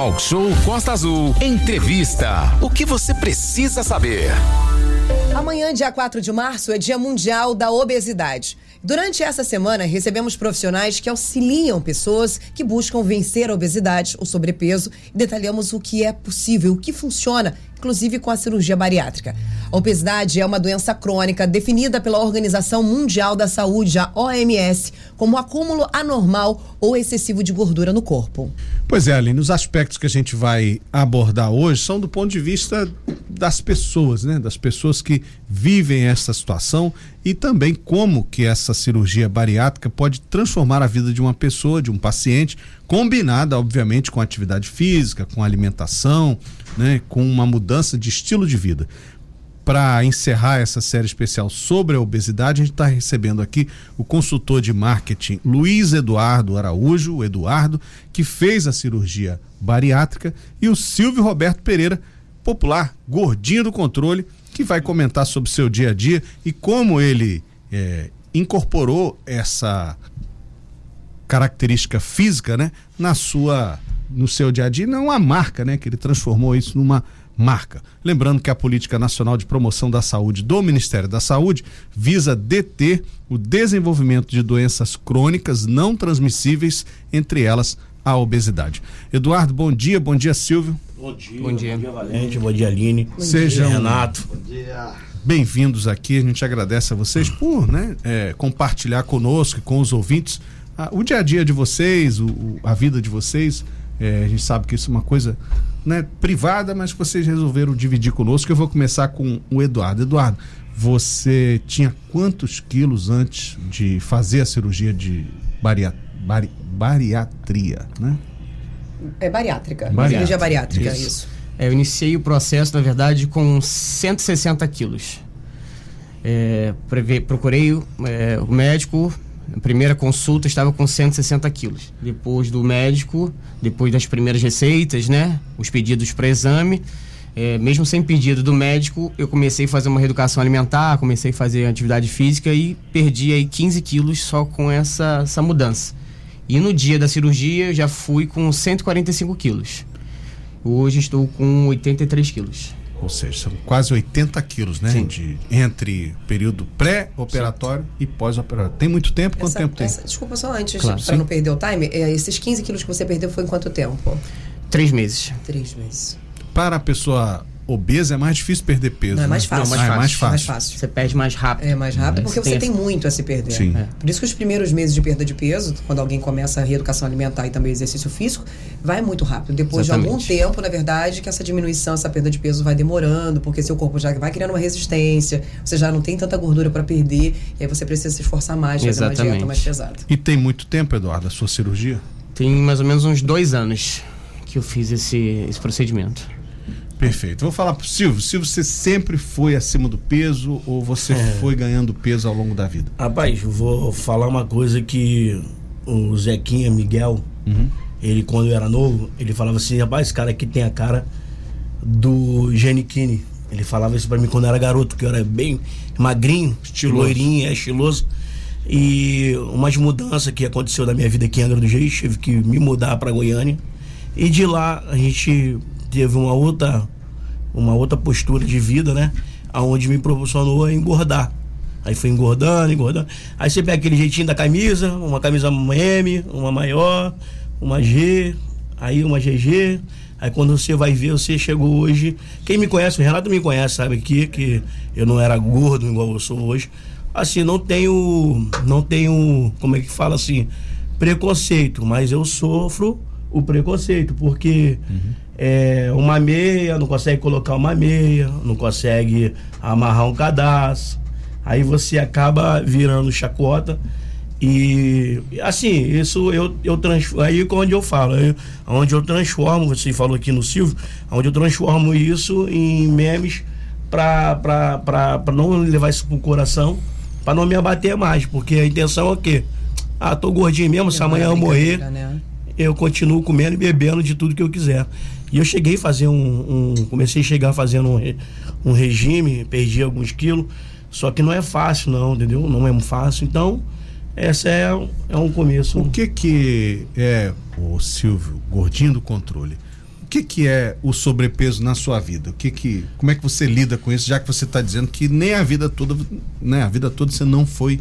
Talk Show Costa Azul. Entrevista. O que você precisa saber? Amanhã, dia 4 de março, é Dia Mundial da Obesidade. Durante essa semana, recebemos profissionais que auxiliam pessoas que buscam vencer a obesidade, o sobrepeso, e detalhamos o que é possível, o que funciona, inclusive com a cirurgia bariátrica. A obesidade é uma doença crônica definida pela Organização Mundial da Saúde, a OMS, como acúmulo anormal ou excessivo de gordura no corpo. Pois é, Aline, os aspectos que a gente vai abordar hoje são do ponto de vista das pessoas, né? Das pessoas que vivem essa situação e também como que essa cirurgia bariátrica pode transformar a vida de uma pessoa, de um paciente, combinada, obviamente, com atividade física, com alimentação, né? Com uma mudança de estilo de vida para encerrar essa série especial sobre a obesidade, a gente está recebendo aqui o consultor de marketing Luiz Eduardo Araújo, o Eduardo, que fez a cirurgia bariátrica, e o Silvio Roberto Pereira, popular, gordinho do controle, que vai comentar sobre seu dia a dia e como ele é, incorporou essa característica física, né, na sua no seu dia a dia, não uma marca, né, que ele transformou isso numa marca. Lembrando que a Política Nacional de Promoção da Saúde do Ministério da Saúde visa deter o desenvolvimento de doenças crônicas não transmissíveis, entre elas a obesidade. Eduardo, bom dia, bom dia, Silvio. Bom dia, bom dia, bom dia Valente, bom dia, Aline. Bom Sejam dia, Renato. Bom dia. Bem-vindos aqui, a gente agradece a vocês por né, é, compartilhar conosco e com os ouvintes a, o dia a dia de vocês, o, a vida de vocês. É, a gente sabe que isso é uma coisa né, privada, mas que vocês resolveram dividir conosco. Eu vou começar com o Eduardo. Eduardo, você tinha quantos quilos antes de fazer a cirurgia de baria, bari, bariatria, né? É bariátrica. bariátrica. Cirurgia bariátrica, isso. isso. É, eu iniciei o processo, na verdade, com 160 quilos. É, procurei é, o médico, a primeira consulta estava com 160 quilos. Depois do médico, depois das primeiras receitas, né? Os pedidos para exame. É, mesmo sem pedido do médico, eu comecei a fazer uma reeducação alimentar, comecei a fazer atividade física e perdi aí 15 quilos só com essa, essa mudança. E no dia da cirurgia eu já fui com 145 quilos. Hoje estou com 83 quilos. Ou seja, são quase 80 quilos, né? Sim. De, entre período pré-operatório e pós-operatório. Tem muito tempo? Quanto essa, tempo tem? Essa, desculpa só antes, claro. para não perder o time, é, esses 15 quilos que você perdeu foi em quanto tempo? Três meses. Três meses. Para a pessoa obesa é mais difícil perder peso. Não, é mais fácil. Não, mais, ah, fácil. É mais fácil. mais fácil. Você perde mais rápido. É mais rápido porque você, tem, muito a se perder. Sim. É. Por isso que os primeiros meses de perda de peso, quando alguém começa a reeducação alimentar e também exercício físico, vai muito rápido. Depois Exatamente. de algum tempo, na verdade, que essa diminuição, essa perda de peso vai demorando, porque seu corpo já vai criando uma resistência, você já não tem tanta gordura para perder, e aí você precisa se esforçar mais, fazer Exatamente. uma dieta mais pesada. E tem muito tempo, Eduardo, a sua cirurgia? Tem mais ou menos uns dois anos que eu fiz esse, esse procedimento. Perfeito. Vou falar pro Silvio. Silvio, você sempre foi acima do peso ou você é. foi ganhando peso ao longo da vida? Rapaz, eu vou falar uma coisa que o Zequinha Miguel, uhum. ele quando eu era novo, ele falava assim, rapaz, esse cara aqui tem a cara do Genichini. Ele falava isso pra mim quando eu era garoto, que eu era bem magrinho, estiloso. loirinho, é, estiloso. E umas mudanças que aconteceu na minha vida aqui em Angra do Reis, tive que me mudar para Goiânia. E de lá a gente teve uma outra uma outra postura de vida, né? Aonde me proporcionou a engordar. Aí foi engordando, engordando. Aí você pega aquele jeitinho da camisa, uma camisa M, uma maior, uma G, aí uma GG. Aí quando você vai ver, você chegou hoje. Quem me conhece, o Renato me conhece, sabe aqui, que eu não era gordo igual eu sou hoje. Assim, não tenho. Não tenho. Como é que fala assim? Preconceito, mas eu sofro o preconceito, porque uhum. É, uma meia, não consegue colocar uma meia, não consegue amarrar um cadastro, aí você acaba virando chacota. E assim, isso eu, eu transformo. Aí onde eu falo, eu, onde eu transformo, você falou aqui no Silvio, onde eu transformo isso em memes para não levar isso pro coração, para não me abater mais, porque a intenção é o quê? Ah, tô gordinho mesmo, se amanhã eu morrer, né? eu continuo comendo e bebendo de tudo que eu quiser. E eu cheguei a fazer um. um comecei a chegar fazendo um, um regime, perdi alguns quilos. Só que não é fácil, não, entendeu? Não é fácil. Então, essa é, é um começo. O que que é, o Silvio, gordinho do controle? que, que é o sobrepeso na sua vida? O que que, como é que você lida com isso, já que você está dizendo que nem a vida toda, né, a vida toda você não foi,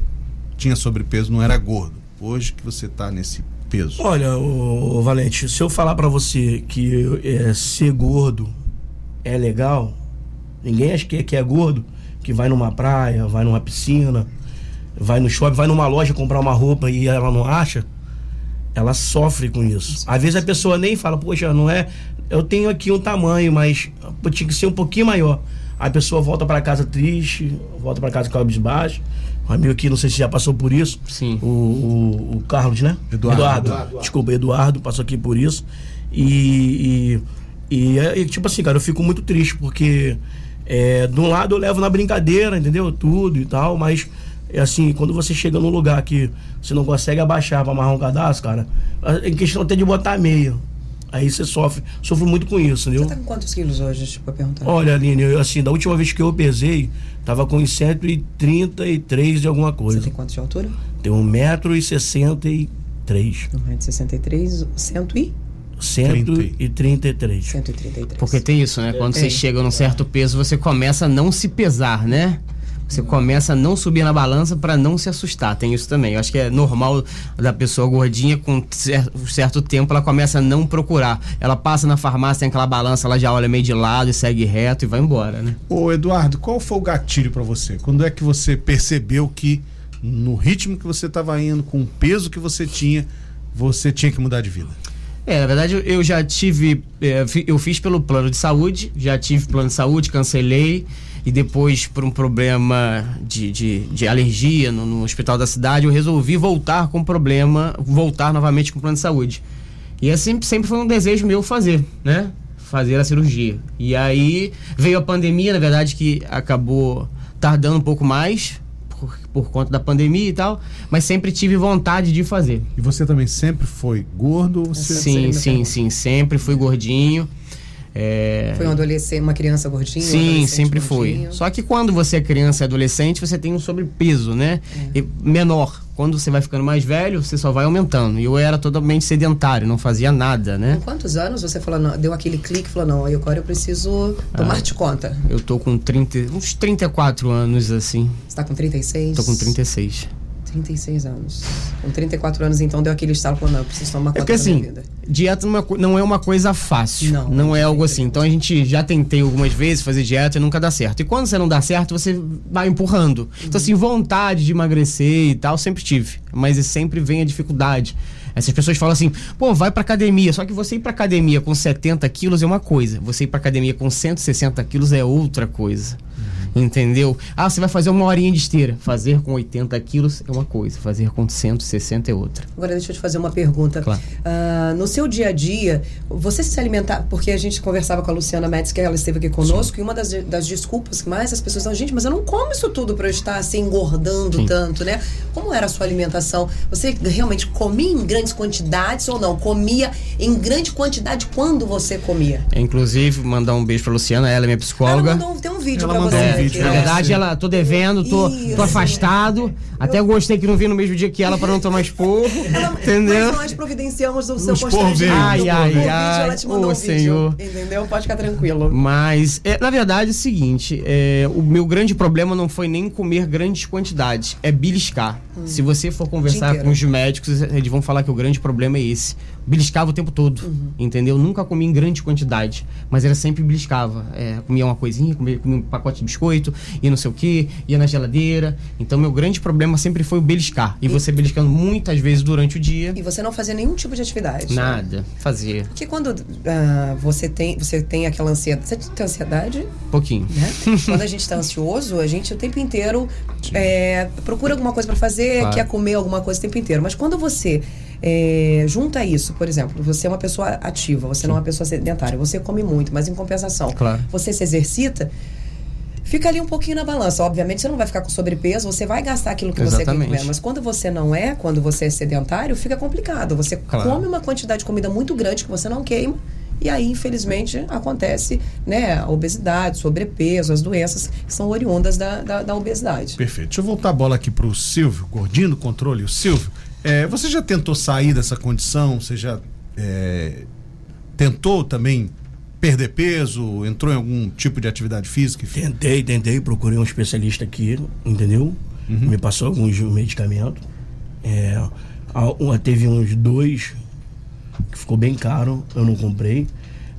tinha sobrepeso, não era gordo. Hoje que você está nesse peso. Olha, o, Valente, se eu falar para você que é, ser gordo é legal, ninguém acha que, que é gordo, que vai numa praia, vai numa piscina, vai no shopping, vai numa loja comprar uma roupa e ela não acha, ela sofre com isso. Às vezes a pessoa nem fala, poxa, não é. Eu tenho aqui um tamanho, mas tinha que ser um pouquinho maior. A pessoa volta para casa triste, volta para casa cabisbaixo. Um amigo aqui, não sei se já passou por isso. Sim. O, o, o Carlos, né? Eduardo. Eduardo. Eduardo. Desculpa, Eduardo passou aqui por isso. E, e, e, é- e, tipo assim, cara, eu fico muito triste, porque é, de um lado eu levo na brincadeira, entendeu? Tudo e tal, mas é assim, quando você chega num lugar que você não consegue abaixar pra amarrar um cadastro, cara, é questão até de botar meia. Aí você sofre, sofre muito com isso, Você entendeu? tá com quantos quilos hoje, tipo, perguntar? Olha, Aline, eu, assim, da última vez que eu pesei, tava com uns 133 de alguma Você coisa. tem quanto de altura? Tem 1,63m. 1,63m, 100 e 133. 133. Porque tem isso, né? Quando É. você chega num certo peso, você começa a não se pesar, né? Você começa a não subir na balança para não se assustar. Tem isso também. Eu acho que é normal da pessoa gordinha, com cer- certo tempo, ela começa a não procurar. Ela passa na farmácia, tem aquela balança, ela já olha meio de lado e segue reto e vai embora, né? Ô Eduardo, qual foi o gatilho para você? Quando é que você percebeu que no ritmo que você estava indo, com o peso que você tinha, você tinha que mudar de vida? É, na verdade eu- já tive. fi- Eu fiz pelo plano de saúde, já tive plano de saúde, cancelei. E depois, por um problema de, de, de alergia no, no hospital da cidade, eu resolvi voltar com problema, voltar novamente com o plano de saúde. E é sempre, foi um desejo meu fazer, né? Fazer a cirurgia. E aí veio a pandemia, na verdade, que acabou tardando um pouco mais, por, por conta da pandemia e tal, mas sempre tive vontade de fazer. E você também sempre foi gordo? Você... Sim, sim, minha sim, sempre fui gordinho. É, Foi um adolescente, uma criança gordinha? um Sim, adolescente sempre foi. gordinho? Só que quando você é criança e adolescente, você tem um sobrepeso, né? É. E menor. Quando você vai ficando mais velho, você só vai aumentando. E eu era totalmente sedentário, não fazia nada, né? Com quantos anos você falou, não, deu aquele clique e falou, não, agora eu preciso tomar de conta? Eu tô com 30, uns 34 anos, assim. Você tá com 36? Tô com 36. 36 anos. Com 34 anos, então, deu aquele estalo, falou, não, eu preciso tomar É conta porque da minha assim, vida. dieta não é, não é uma coisa fácil. Não, Não, é algo assim. Então a gente já tentei algumas vezes fazer dieta e nunca dá certo. E quando você não dá certo, você vai empurrando. Então, assim, vontade de emagrecer e tal, sempre tive. Mas sempre vem a dificuldade. Essas pessoas falam assim, pô, vai pra academia. Só que você ir pra academia com 70 quilos é uma coisa. Você ir pra academia com 160 quilos é outra coisa. Entendeu? Ah, você vai fazer uma horinha de esteira. Fazer com 80 quilos é uma coisa. Fazer com 160 é outra. Agora, deixa eu te fazer uma pergunta. Claro. Ah, no seu dia a dia, você se alimentar... Porque a gente conversava com a Luciana Metz, que ela esteve aqui conosco, e uma das, das desculpas que mais as pessoas dão, gente, mas eu não como isso tudo para eu estar assim, engordando Sim. tanto, né? Como era a sua alimentação? Você realmente comia em grandes quantidades ou não? Comia em grande quantidade quando você comia? Inclusive, mandar um beijo pra Luciana, ela é minha Ela psicóloga. mandou, um- tem um vídeo Ela pra mandou você. um vídeo Na né? verdade, ela tô devendo, tô, Isso. tô afastado. Até gostei que não vi no mesmo dia que ela para não tomar esporro. Ela- entendeu? Mas nós providenciamos o seu constrangimento. Ai, ai, vídeo, ai. ela te mandou Ô, um vídeo. Senhor. Entendeu? Pode ficar tranquilo. Mas, é, na verdade, é o seguinte: é, o meu grande problema não foi nem comer grandes quantidades, é beliscar. Se você for conversar com os médicos, eles vão falar que o grande problema é esse. Beliscava o tempo todo, entendeu? Nunca comi em grande quantidade, mas era sempre beliscava. É, comia uma coisinha, comia, comia um pacote de biscoito, e não sei o que, ia na geladeira. Então, meu grande problema sempre foi o beliscar. E você beliscando muitas vezes durante o dia, E você não fazia nenhum tipo de atividade. nada, fazia. Porque quando ah, você, tem, você tem aquela ansiedade. Você tem ansiedade, Pouquinho. né? quando a gente tá ansioso, a gente o tempo inteiro é, procura alguma coisa pra fazer, Claro. quer comer alguma coisa o tempo inteiro. Mas quando você é, junta isso, por exemplo, você é uma pessoa ativa, você não é uma pessoa sedentária, você come muito, mas em compensação, Claro. você se exercita. Fica ali um pouquinho na balança. Obviamente, você não vai ficar com sobrepeso, você vai gastar aquilo que você quer Exatamente. comer. Mas quando você não é, quando você é sedentário, fica complicado. Você Claro. come uma quantidade de comida muito grande que você não queima. E aí, infelizmente, acontece né, a obesidade, sobrepeso, as doenças que são oriundas da, da, da obesidade. Perfeito. Deixa eu voltar a bola aqui pro Silvio, gordinho do controle. O Silvio, é, você já tentou sair dessa condição? Você já é, tentou também perder peso? Entrou em algum tipo de atividade física? enfim? Tentei, tentei, procurei um especialista aqui, entendeu? Me passou alguns medicamentos. É, teve uns dois que ficou bem caro, eu não comprei.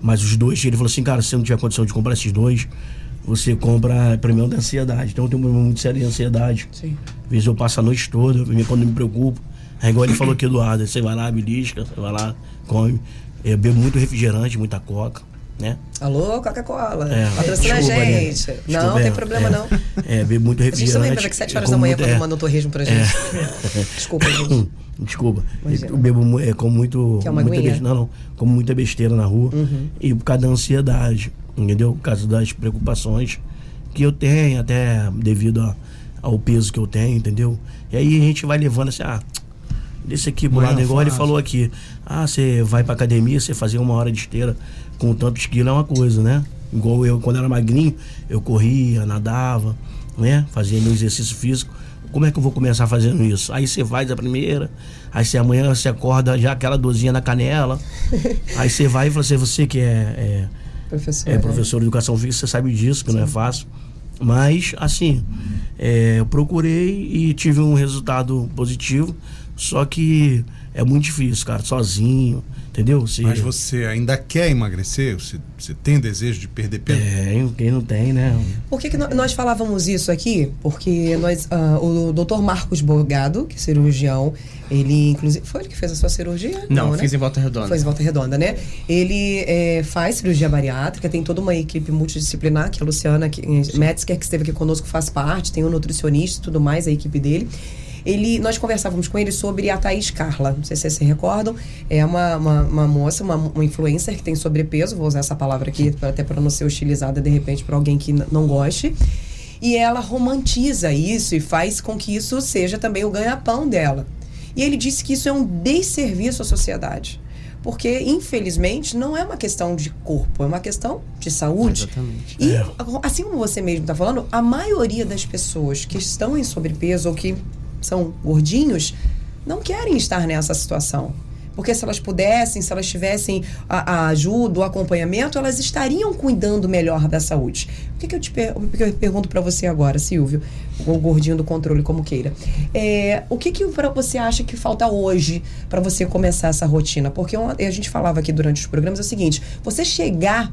Mas os dois, ele falou assim, cara, se você não tiver condição de comprar esses dois, você compra premião da ansiedade. Então eu tenho um problema muito sério de ansiedade. Sim. Às vezes eu passo a noite toda, quando eu me preocupo. É igual ele falou aqui, Eduardo, você vai lá, belisca, você vai lá, come. Eu bebo muito refrigerante, muita coca, né? Alô, Coca-Cola. É, Patrocina a desculpa, gente. Aline. não, tem é, problema é. não. É, bebo muito A gente também refrigerante. lembra que 7 eu horas da manhã muito- quando é. manda um torresmo pra gente. Desculpa, gente. Desculpa. Imagina. Eu bebo é, como muito. Quer uma muita besteira, não, não. Como muita besteira na rua. Uhum. E por causa da ansiedade. Entendeu? Por causa das preocupações que eu tenho, até devido a- ao peso que eu tenho, entendeu? E aí a gente vai levando assim, ah, desse aqui é lado, igual ele falou aqui. Ah, você vai pra academia, você fazer uma hora de esteira com tantos quilos é uma coisa, né? Igual eu, quando era magrinho, eu corria, nadava, né? Fazia meu exercício físico. Como é que eu vou começar fazendo isso? Aí você faz a primeira, aí você amanhã você acorda já aquela dorzinha na canela. aí você vai e fala assim, você que é- é Professor. é professor de educação física, você sabe disso, que não é fácil. Mas, assim, é, eu procurei e tive um resultado positivo, só que é muito difícil, cara, sozinho, entendeu? Se, Mas você ainda quer emagrecer? Você, você tem desejo de perder peso? Tem, quem não tem, né? Por que, que nó- nós falávamos isso aqui? Porque nós, ah, o doutor Marcos Borgado, que é cirurgião, ele inclusive. Foi ele que fez a sua cirurgia? Não, né? fiz em Volta Redonda. Fez em volta redonda, né? Ele é, faz cirurgia bariátrica, tem toda uma equipe multidisciplinar, que é a Luciana que, Metzger, que esteve aqui conosco, faz parte, tem um nutricionista e tudo mais, a equipe dele. Ele, nós conversávamos com ele sobre a Thaís Carla, não sei se vocês se recordam, é uma, uma, uma moça, uma, uma influencer que tem sobrepeso, vou usar essa palavra aqui pra- até para não ser hostilizada de repente para alguém que não goste. E ela romantiza isso e faz com que isso seja também o ganha-pão dela. E ele disse que isso é um desserviço à sociedade. Porque, infelizmente, não é uma questão de corpo, é uma questão de saúde. Exatamente. E, assim como você mesmo está falando, a maioria das pessoas que estão em sobrepeso ou que são gordinhos não querem estar nessa situação. Porque se elas pudessem, se elas tivessem a, a ajuda, o acompanhamento, elas estariam cuidando melhor da saúde. O que, que eu te per- que eu pergunto para você agora, Silvio, o gordinho do controle, como queira? É, o que, que você acha que falta hoje para você começar essa rotina? Porque a gente falava aqui durante os programas é o seguinte: você chegar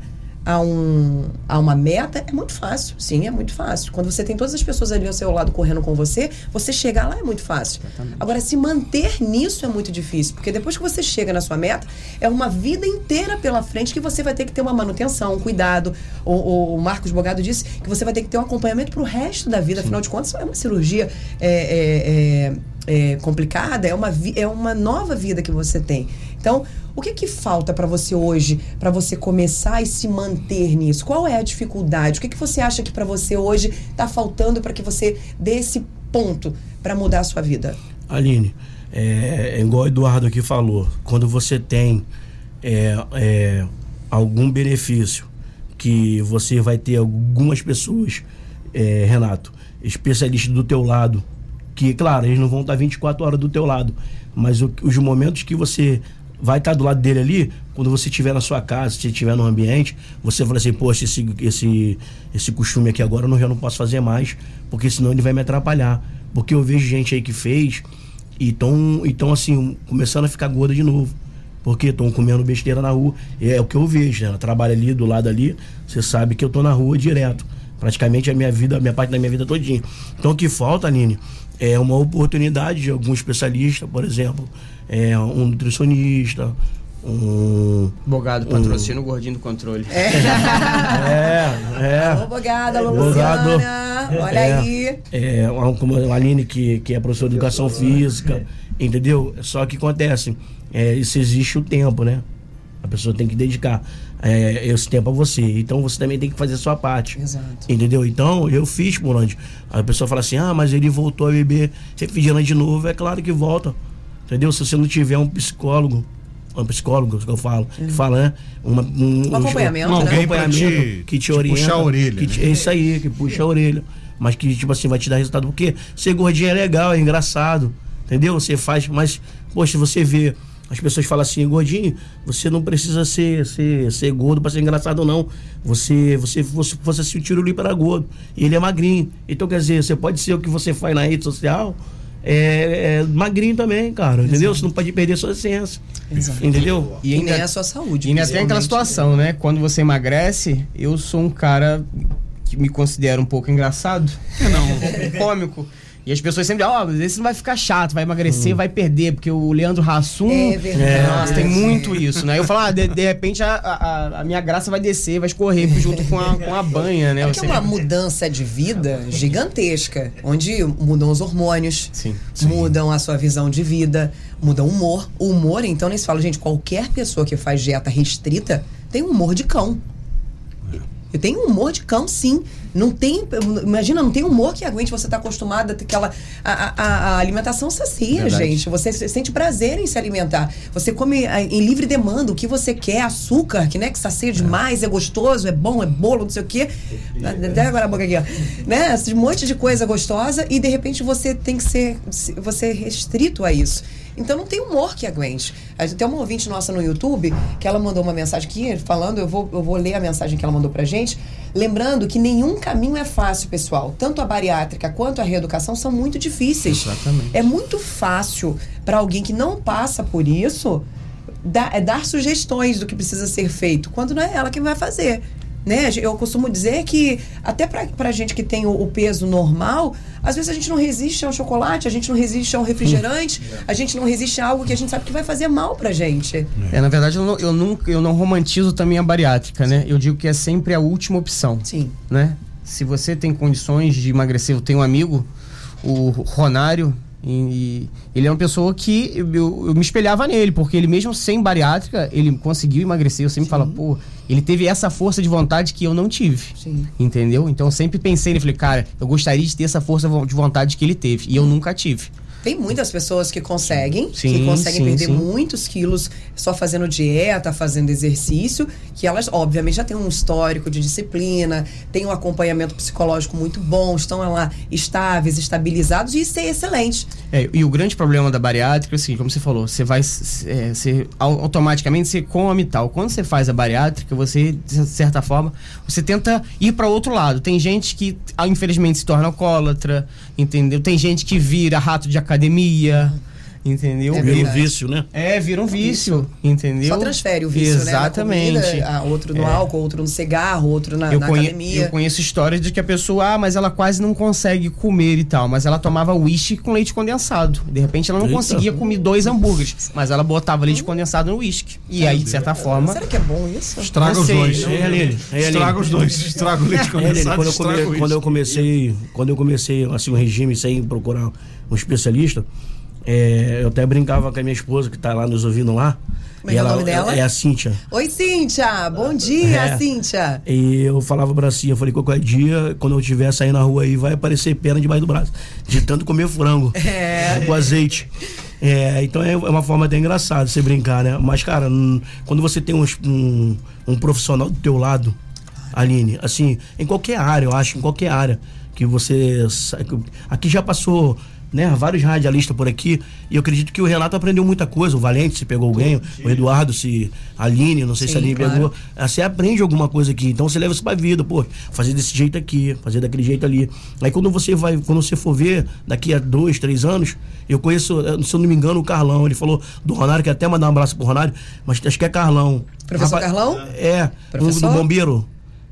a, um, a uma meta é muito fácil. Sim, é muito fácil. Quando você tem todas as pessoas ali ao seu lado correndo com você, você chegar lá é muito fácil. Agora, se manter nisso é muito difícil, porque depois que você chega na sua meta, é uma vida inteira pela frente que você vai ter que ter uma manutenção, um cuidado. O, o Marcos Bogado disse que você vai ter que ter um acompanhamento para o resto da vida. Afinal de contas, é uma cirurgia é, é, é, é complicada, é uma, é uma nova vida que você tem. Então, o que que falta para você hoje, para você começar e se manter nisso? Qual é a dificuldade? O que que você acha que para você hoje está faltando para que você dê esse ponto para mudar a sua vida? Aline, é, é igual o Eduardo aqui falou, quando você tem é, é, algum benefício que você vai ter algumas pessoas, é, Renato, especialistas do teu lado, que, claro, eles não vão estar 24 horas do teu lado, mas o- os momentos que você vai estar do lado dele ali, quando você estiver na sua casa, se estiver no ambiente, você fala assim, poxa, esse, esse, esse costume aqui agora eu não, já não posso fazer mais, porque senão ele vai me atrapalhar. Porque eu vejo gente aí que fez e estão, então, assim, começando a ficar gorda de novo. Porque estão comendo besteira na rua. É o que eu vejo, né? Eu trabalho ali do lado ali, você sabe que eu tô na rua direto. Praticamente a minha vida, a minha parte da minha vida todinha. Então o que falta, Aline, é uma oportunidade de algum especialista, por exemplo, é, um nutricionista, um. Bogado, patrocina o gordinho do controle. É, é. Alô, Bogada, alô, Bogado. Luciana. Olha É. aí. É, uma- como a Aline, que, que é professora de educação física, entendeu? Só que acontece, é, isso existe o tempo, né? A pessoa tem que dedicar é, esse tempo a você. Então você também tem que fazer a sua parte. Exato. Entendeu? Então, eu fiz por onde. A pessoa fala assim: ah, mas ele voltou a beber refrigerante de novo. É claro que volta. Entendeu? Se você não tiver um psicólogo, um psicólogo que eu falo, que fala, né? Uma, um, Um acompanhamento, um né? Alguém pra acompanhamento te- que te, te orienta. puxar a orelha, que te- né? é isso aí, que puxa a orelha. Mas que, tipo assim, vai te dar resultado. Porque ser gordinho é legal, é engraçado. Entendeu? Você faz, mas, poxa, você vê As pessoas falam assim, gordinho, você não precisa ser, ser, ser gordo para ser engraçado, não. Você, você, você, você se o tiro para gordo. E ele é magrinho. Então, quer dizer, você pode ser o que você faz na rede social, é, é magrinho também, cara. Entendeu? Você não pode perder sua essência. Exato. Entendeu? E ainda é a sua saúde. E ainda tem aquela situação, né? Quando você emagrece, eu sou um cara que me considero um pouco engraçado. Não. um pouco cômico. E as pessoas sempre, ó, mas esse não vai ficar chato, vai emagrecer, vai perder, porque o Leandro Hassum. É verdade. Nossa, tem muito isso, né? Eu falo, ah, de, de repente a, a, a minha graça vai descer, vai escorrer junto com a, com a banha, né? É porque é uma mudança de vida gigantesca, onde mudam os hormônios, Sim. mudam a sua visão de vida, muda o humor. O humor, então, nem se fala, gente, qualquer pessoa que faz dieta restrita tem um humor de cão. Eu tenho um humor de cão, sim. Não tem. Imagina, não tem humor que aguente. Você está acostumado a ter aquela. A, a- a alimentação sacia, Verdade. gente. Você se- sente prazer em se alimentar. Você come ah, em livre demanda o que você quer, açúcar, que, né, que sacia demais, é gostoso, é bom, é bolo, não sei o quê. Até agora a boca aqui, ó. Né? Esse monte de coisa gostosa e de repente você tem que ser. se- Você é restrito a isso. Então não tem humor que aguente. Tem uma ouvinte nossa no YouTube que ela mandou uma mensagem aqui falando, eu vou, eu vou ler a mensagem que ela mandou pra gente, lembrando que nenhum caminho é fácil, pessoal. Tanto a bariátrica quanto a reeducação são muito difíceis. Exatamente. É muito fácil para alguém que não passa por isso dar, é dar sugestões do que precisa ser feito, quando não é ela quem vai fazer. Né? Eu costumo dizer que, até pra, pra gente que tem o, o peso normal, às vezes a gente não resiste ao chocolate, a gente não resiste ao refrigerante, a gente não resiste a algo que a gente sabe que vai fazer mal pra gente. É, na verdade, eu não, eu nunca eu não romantizo também a bariátrica, né? Eu digo que é sempre a última opção. Sim. né? Se você tem condições de emagrecer, eu tenho um amigo, o Ronário, e, ele é uma pessoa que eu, eu- me espelhava nele, porque ele mesmo sem bariátrica, ele conseguiu emagrecer. Eu sempre falo, pô, ele teve essa força de vontade que eu não tive. Sim. Entendeu? Então eu sempre pensei nele, falei, cara, eu gostaria de ter essa força de vontade que ele teve. E eu nunca tive. Tem muitas pessoas que conseguem, que Sim, conseguem sim, perder sim. muitos quilos só fazendo dieta, fazendo exercício, que elas, obviamente, já têm um histórico de disciplina, têm um acompanhamento psicológico muito bom, estão lá estáveis, estabilizados, e isso é excelente. É, e o grande problema da bariátrica é o seguinte, como você falou, você vai é, você, au- automaticamente você come e tal. Quando você faz a bariátrica, você de certa forma, você tenta ir para outro lado. Tem gente que ah, infelizmente se torna alcoólatra, entendeu? Tem gente que vira rato de academia, entendeu? É Vira um vício, né? É, vira um vício, entendeu? Só transfere o vício, Exatamente. né? Na comida, ah, outro no É. álcool, outro no cigarro, outro na, eu, na conhe- academia. eu conheço histórias de que a pessoa, ah, mas ela quase não consegue comer e tal, mas ela tomava uísque com leite condensado. De repente ela não Eita. conseguia comer dois hambúrgueres, mas ela botava leite condensado no uísque. E aí, de certa forma, Será que é bom isso? Estraga os dois. não- É. É. Estraga os dois. Estraga o leite É, condensado. quando, eu come- o quando eu comecei, quando eu comecei assim, o regime sem procurar um especialista, é, eu até brincava com a minha esposa que tá lá nos ouvindo lá. Como é que é o nome dela? É a Cíntia. Oi, Cíntia! Bom dia, É. Cíntia! E eu falava pra Cia, eu falei, qualquer dia, quando eu estiver saindo na rua aí, vai aparecer perna debaixo do braço. De tanto comer frango. É. Com azeite. É, então é uma forma até engraçada você brincar, né? Mas, cara, quando você tem um, um, um profissional do teu lado, Aline, assim, em qualquer área, eu acho, em qualquer área que você. Aqui já passou. Né, vários radialistas por aqui, e eu acredito que o Renato aprendeu muita coisa. O Valente se pegou alguém, o Eduardo se. A Aline, não sei se Sim, a Aline claro. pegou. Ah, Você aprende alguma coisa aqui, então você leva isso pra vida, pô, fazer desse jeito aqui, fazer daquele jeito ali. Aí quando você vai, quando você for ver, daqui a dois, três anos, eu conheço, eh, se eu não me engano, o Carlão. Ele falou do Ronário, que até mandar um abraço pro Ronário, mas acho que é Carlão. Professor Carlão? É, Professor? do bombeiro.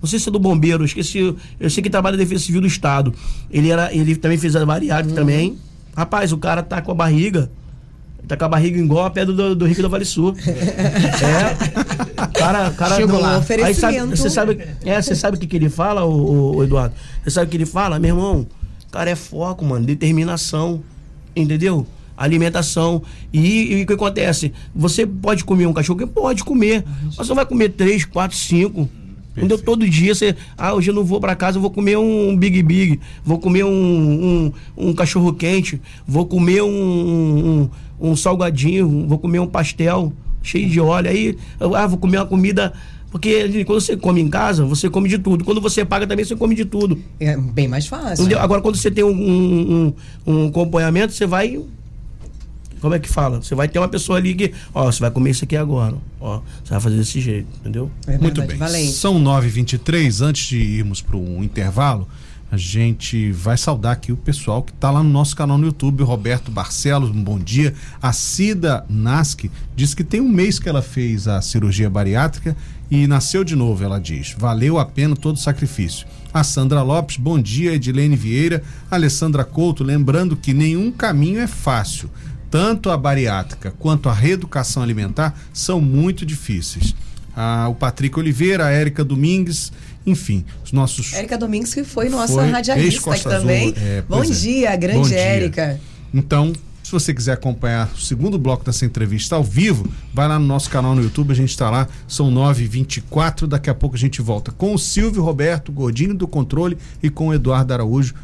Não sei se é do bombeiro, esqueci. Eu sei que trabalha na Defesa Civil do Estado. Ele era, ele também fez a bariátrica Uhum. também. Rapaz, o cara tá com a barriga. Tá com a barriga igual a pedra do, do Rico da Vale Sul. é. Cara, cara Chegou não- lá. Aí sabe, você sabe, é, você sabe o que, que ele fala, o, Eduardo? Você sabe o que ele fala? Meu irmão, cara, é foco, mano, determinação. Entendeu? Alimentação. E, e o que acontece? Você pode comer um cachorro? Pode comer. Mas você vai comer três, quatro, cinco. Entendeu? Todo dia você. Ah, hoje eu não vou pra casa, eu vou comer um Big Big, vou comer um, um, um cachorro quente, vou comer um, um, um salgadinho, vou comer um pastel cheio de óleo. Aí, eu, ah, vou comer uma comida. Porque quando você come em casa, você come de tudo. Quando você paga também, você come de tudo. É bem mais fácil. Entendeu? Agora, quando você tem um, um, um- um acompanhamento, você vai. Como é que fala? Você vai ter uma pessoa ali que, ó, você vai comer isso aqui agora. Ó, você vai fazer desse jeito, entendeu? É Muito bem. Valente. São 9h23. Antes de irmos para um intervalo, a gente vai saudar aqui o pessoal que está lá no nosso canal no YouTube. Roberto Barcelos, um bom dia. A Cida Nasque diz que tem um mês que ela fez a cirurgia bariátrica e nasceu de novo, ela diz. Valeu a pena todo o sacrifício. A Sandra Lopes, bom dia. Edilene Vieira, Alessandra Couto, lembrando que nenhum caminho é fácil. Tanto a bariátrica quanto a reeducação alimentar são muito difíceis. Ah, o Patrick Oliveira, a Érica Domingues, enfim, os nossos. Érica Domingues, que foi nossa Foi radialista aqui também. é, Bom é. dia, grande. Érica. Então, se você quiser acompanhar o segundo bloco dessa entrevista ao vivo, vai lá no nosso canal no YouTube, a gente está lá, são 9h24. Daqui a pouco a gente volta com o Silvio Roberto Gordini do Controle e com o Eduardo Araújo,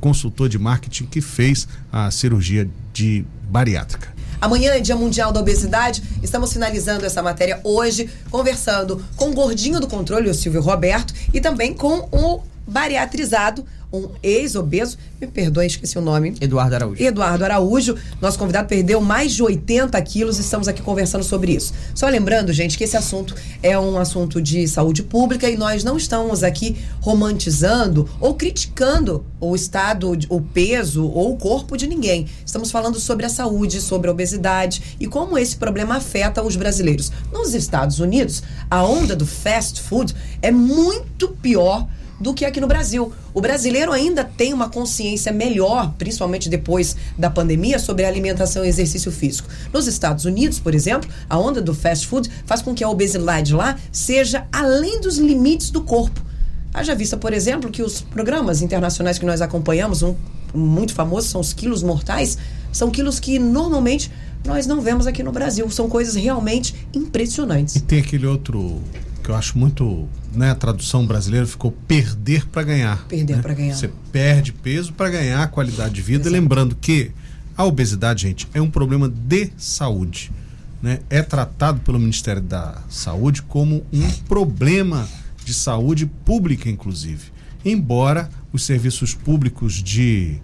consultor de marketing que fez a cirurgia de bariátrica. Amanhã é Dia Mundial da Obesidade. Estamos finalizando essa matéria hoje, conversando com o gordinho do controle, o Silvio Roberto, e também com o bariatrizado, um ex-obeso. Me perdoe, esqueci o nome. Eduardo Araújo. Eduardo Araújo, nosso convidado perdeu mais de 80 quilos e estamos aqui conversando sobre isso. Só lembrando, gente, que esse assunto é um assunto de saúde pública e nós não estamos aqui romantizando ou criticando o estado, o peso ou o corpo de ninguém. Estamos falando sobre a saúde, sobre a obesidade e como esse problema afeta os brasileiros. Nos Estados Unidos, a onda do fast food é muito pior do que aqui no Brasil. O brasileiro ainda tem uma consciência melhor, principalmente depois da pandemia, sobre alimentação e exercício físico. Nos Estados Unidos, por exemplo, a onda do fast food faz com que a obesidade lá seja além dos limites do corpo. Haja vista, por exemplo, que os programas internacionais que nós acompanhamos, um muito famoso, são os quilos mortais, são quilos que normalmente nós não vemos aqui no Brasil. São coisas realmente impressionantes. E tem aquele outro que eu acho muito, né, a tradução brasileira ficou perder para ganhar. Perder né? pra ganhar. Você perde peso para ganhar qualidade de vida, lembrando que a obesidade, gente, é um problema de saúde, né? É tratado pelo Ministério da Saúde como um problema de saúde pública, inclusive. Embora os serviços públicos de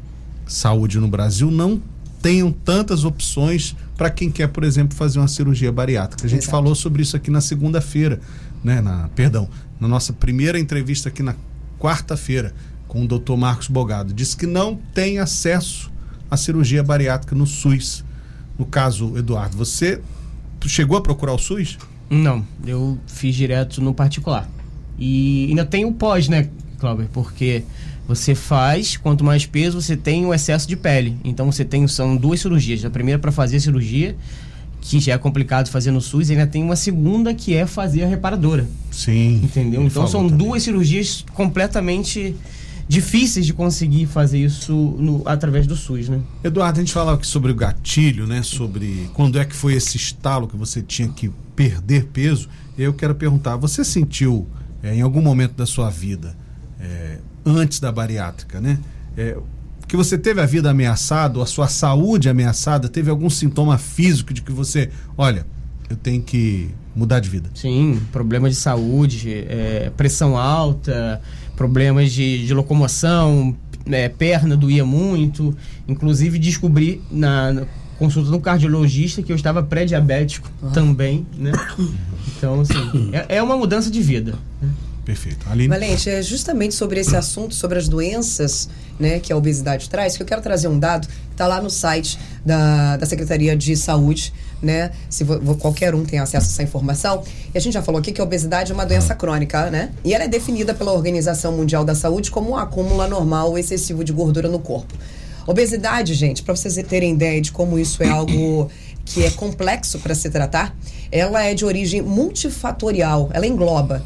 saúde no Brasil não tenham tantas opções para quem quer, por exemplo, fazer uma cirurgia bariátrica. A gente Exato. falou sobre isso aqui na segunda-feira, né? Na, perdão, na nossa primeira entrevista aqui na quarta-feira com o Dr. Marcos Bogado. Disse que não tem acesso à cirurgia bariátrica no SUS. No caso, Eduardo, você chegou a procurar o SUS? Não, eu fiz direto no particular. E ainda tem o pós, né, Cláudio? Porque você faz, quanto mais peso, você tem o excesso de pele. Então você tem, são duas cirurgias. A primeira para fazer a cirurgia, que já é complicado fazer no SUS, e ainda tem uma segunda que é fazer a reparadora. Sim. Entendeu? Então são também. duas cirurgias completamente difíceis de conseguir fazer isso no- através do SUS, né? Eduardo, a gente falava aqui sobre o gatilho, né? Sobre quando é que foi esse estalo que você tinha que perder peso. Eu quero perguntar, você sentiu eh, em algum momento da sua vida, eh, antes da bariátrica, né? eh, que você teve a vida ameaçada, ou a sua saúde ameaçada, teve algum sintoma físico de que você, olha, eu tenho que mudar de vida. Sim, problemas de saúde, é, pressão alta, problemas de, de locomoção, é, perna doía muito. Inclusive descobri na, na consulta do cardiologista que eu estava pré-diabético também, né? Então, assim, é, é uma mudança de vida. Perfeito. Aline? Valente, é justamente sobre esse assunto, sobre as doenças né, que a obesidade traz, que eu quero trazer um dado que está lá no site da, da Secretaria de Saúde, né? Se qualquer um tem acesso a essa informação. E a gente já falou aqui que a obesidade é uma doença crônica, né? E ela é definida pela Organização Mundial da Saúde como um acúmulo anormal ou excessivo de gordura no corpo. Obesidade, gente, para vocês terem ideia de como isso é algo que é complexo para se tratar, ela é de origem multifatorial. Ela engloba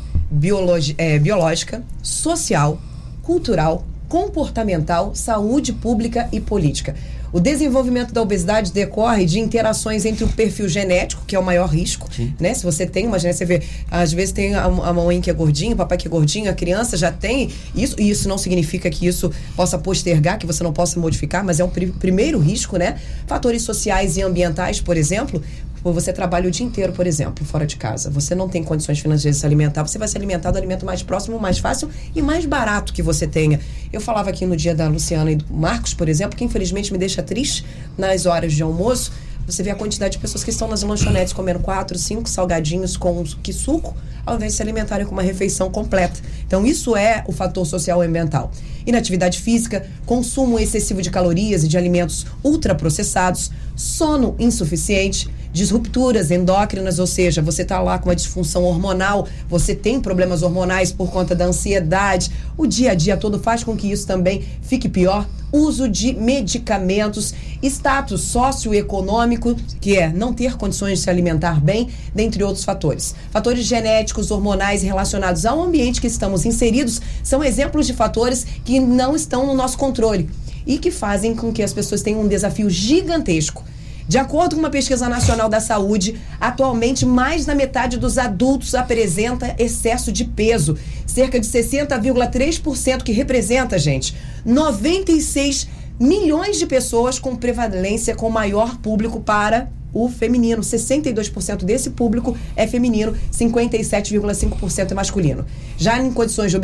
é, biológica, social, cultural, comportamental, saúde pública e política. O desenvolvimento da obesidade decorre de interações entre o perfil genético, que é o maior risco, né? Se você tem uma genética, você vê, às vezes tem a, a mãe que é gordinha, o papai que é gordinho, a criança já tem isso, e isso não significa que isso possa postergar, que você não possa modificar, mas é um pri- primeiro risco, né? Fatores sociais e ambientais, por exemplo, ou você trabalha o dia inteiro, por exemplo, fora de casa. Você não tem condições financeiras de se alimentar. Você vai se alimentar do alimento mais próximo, mais fácil e mais barato que você tenha. Eu falava aqui no dia da Luciana e do Marcos, por exemplo, que infelizmente me deixa triste nas horas de almoço. você vê a quantidade de pessoas que estão nas lanchonetes comendo quatro, cinco salgadinhos com que suco, ao invés de se alimentarem com uma refeição completa. Então, isso é o fator social e ambiental. Inatividade física, consumo excessivo de calorias e de alimentos ultraprocessados, sono insuficiente, disrupturas endócrinas, ou seja, você está lá com uma disfunção hormonal, você tem problemas hormonais por conta da ansiedade, o dia a dia todo faz com que isso também fique pior. Uso de medicamentos, status socioeconômico, que é não ter condições de se alimentar bem, dentre outros fatores. Fatores genéticos, hormonais relacionados ao ambiente que estamos inseridos são exemplos de fatores que não estão no nosso controle e que fazem com que as pessoas tenham um desafio gigantesco de acordo com uma pesquisa nacional da saúde, atualmente mais da metade dos adultos apresenta excesso de peso. Cerca de 60,3%, que representa, gente, 96 milhões de pessoas com prevalência com maior público para o feminino. 62% desse público é feminino, 57,5% é masculino. Já em condições de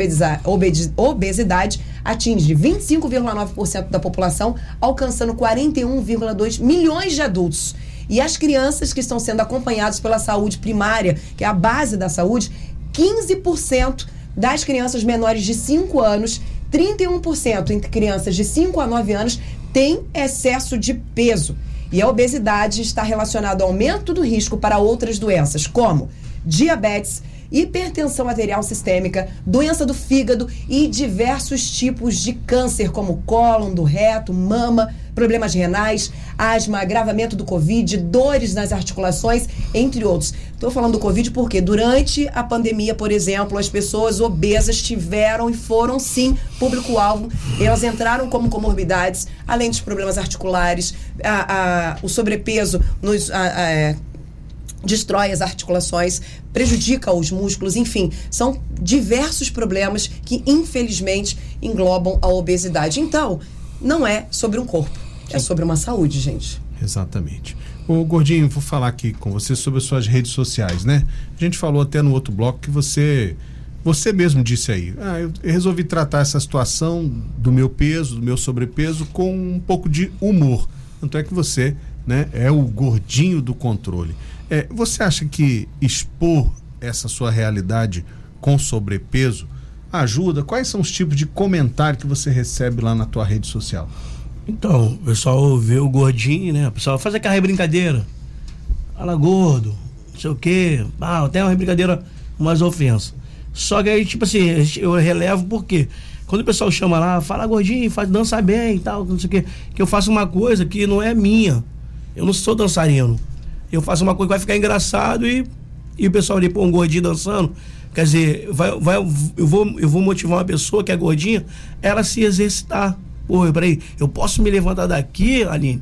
obesidade, atinge 25,9% da população, alcançando 41,2 milhões de adultos. E as crianças que estão sendo acompanhadas pela saúde primária, que é a base da saúde, 15% das crianças menores de 5 anos, 31% entre crianças de 5 a 9 anos têm excesso de peso. E a obesidade está relacionada ao aumento do risco para outras doenças, como diabetes, hipertensão arterial sistêmica, doença do fígado e diversos tipos de câncer, como cólon, do reto, mama, problemas renais, asma, agravamento do Covid, dores nas articulações, entre outros. Estou falando do Covid porque durante a pandemia, por exemplo, as pessoas obesas tiveram e foram sim público-alvo. Elas entraram como comorbidades, além dos problemas articulares, a, a, o sobrepeso nos. A, é, destrói as articulações, prejudica os músculos, enfim, são diversos problemas que infelizmente englobam a obesidade. Então, não é sobre um corpo, é sobre uma saúde, gente. Exatamente. Ô, Gordinho, vou falar aqui com você sobre as suas redes sociais, né? A gente falou até no outro bloco que você você mesmo disse aí, ah, eu resolvi tratar essa situação do meu peso, do meu sobrepeso com um pouco de humor. Tanto é que você, né, é o gordinho do controle. É, você acha que expor essa sua realidade com sobrepeso ajuda? Quais são os tipos de comentário que você recebe lá na tua rede social? Então, o pessoal vê o gordinho, né? O pessoal faz aquela brincadeira. Fala gordo, não sei o quê. Ah, até uma brincadeira, umas ofensas. Só que aí, tipo assim, eu relevo porque quando o pessoal chama lá, fala gordinho, faz dança bem e tal, não sei o quê, que eu faço uma coisa que não é minha. Eu não sou dançarino eu faço uma coisa que vai ficar engraçado e, e o pessoal ali, pô, um gordinho dançando. Quer dizer, vai, vai, eu, vou, eu vou motivar uma pessoa que é gordinha, ela se exercitar. Pô, peraí, eu posso me levantar daqui, Aline?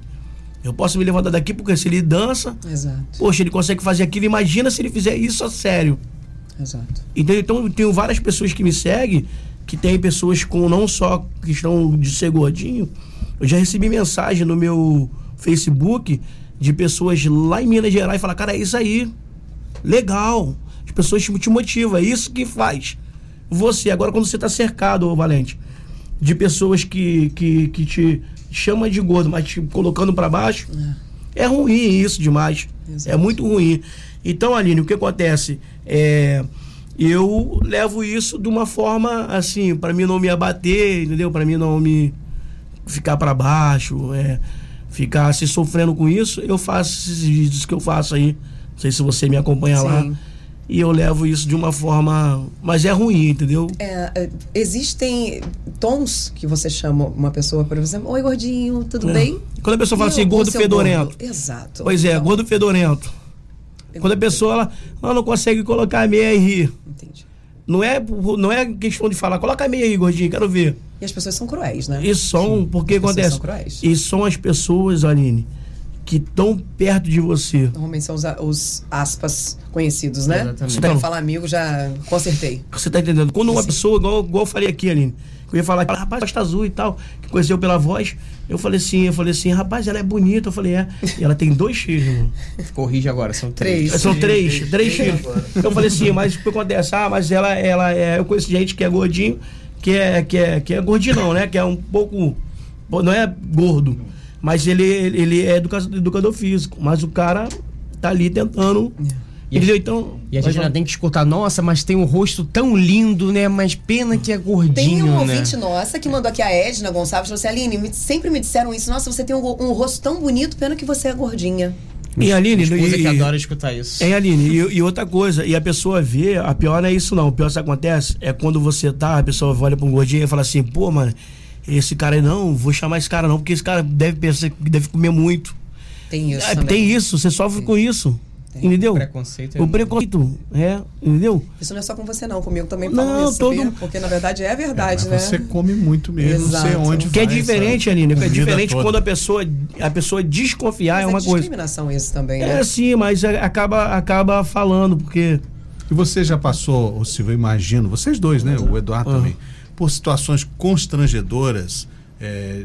Eu posso me levantar daqui porque se ele dança, Exato. poxa, ele consegue fazer aquilo. Imagina se ele fizer isso a sério. Exato. Então, então eu tenho várias pessoas que me seguem, que tem pessoas com não só questão de ser gordinho. Eu já recebi mensagem no meu Facebook de pessoas lá em Minas Gerais e falar, cara, é isso aí. Legal. As pessoas te, te motivam, é isso que faz. Você, agora quando você está cercado, ô Valente, de pessoas que, que, que te chamam de gordo, mas te colocando para baixo, é. é. ruim isso demais. Exato. É muito ruim. Então, Aline, o que acontece? É, eu levo isso de uma forma assim, para mim não me abater, entendeu? Para mim não me ficar para baixo. É, ficar se sofrendo com isso, eu faço esses vídeos que eu faço aí. Não sei se você me acompanha Sim. lá. E eu levo isso de uma forma. Mas é ruim, entendeu? É, é, existem tons que você chama uma pessoa, por exemplo, oi gordinho, tudo é. bem? Quando a pessoa fala assim, gordo fedorento. Gordo. Exato. Pois é, então, gordo fedorento. Quando a pessoa ela, ela não consegue colocar a meia e rir. Entendi. Não é, não é questão de falar, coloca a meia aí, gordinho, quero ver. E as pessoas são cruéis, né? E são, Sim, porque acontece. São cruéis. E são as pessoas, Aline, que estão perto de você. Normalmente são os, os aspas conhecidos, né? Exatamente. Você tá, falar amigo, já consertei. Você tá entendendo? Quando uma Sim. pessoa, igual, igual eu falei aqui, Aline, eu ia falar, rapaz, costa azul e tal, que conheceu pela voz. Eu falei assim, eu falei assim, rapaz, ela é bonita. Eu falei, é. E ela tem dois filhos, irmão. Corrige agora, são três. três. São três, três, três filhos. Eu falei assim, mas o que acontece? Ah, mas ela, ela é. Eu conheço gente que é gordinho, que é, que é, que é gordinho, não, né? Que é um pouco. Não é gordo. Mas ele, ele é educa- educador físico. Mas o cara tá ali tentando. E a- Entendeu? Então. E a gente ainda tem que escutar, nossa, mas tem um rosto tão lindo, né? Mas pena que é gordinho, Tem um né? ouvinte nossa que mandou aqui a Edna Gonçalves, falou assim, Aline, sempre me disseram isso, nossa, você tem um, um rosto tão bonito, pena que você é gordinha. E Aline, e- que adora escutar isso. É, Aline, e, e outra coisa, e a pessoa vê, a pior não é isso não, o pior que acontece é quando você tá, a pessoa olha pra um gordinho e fala assim, pô, mano, esse cara aí não, vou chamar esse cara não, porque esse cara deve pensar que deve comer muito. Tem isso também. tem isso, você sofre com isso. Entendeu? O preconceito é O muito- preconceito, é, entendeu? Isso não é só com você não, comigo também Não, falam isso, todo-? Porque na verdade é verdade, Mas né? Você come muito mesmo, não sei Exato. onde Que é vai diferente, essa Aline, que é diferente toda. quando a pessoa, a pessoa desconfiar Mas é uma coisa. discriminação isso também, né? É sim, mas é- acaba, acaba falando, porque E você já passou, ô Silvio, eu imagino, vocês dois, né? O Eduardo também, por situações constrangedoras é,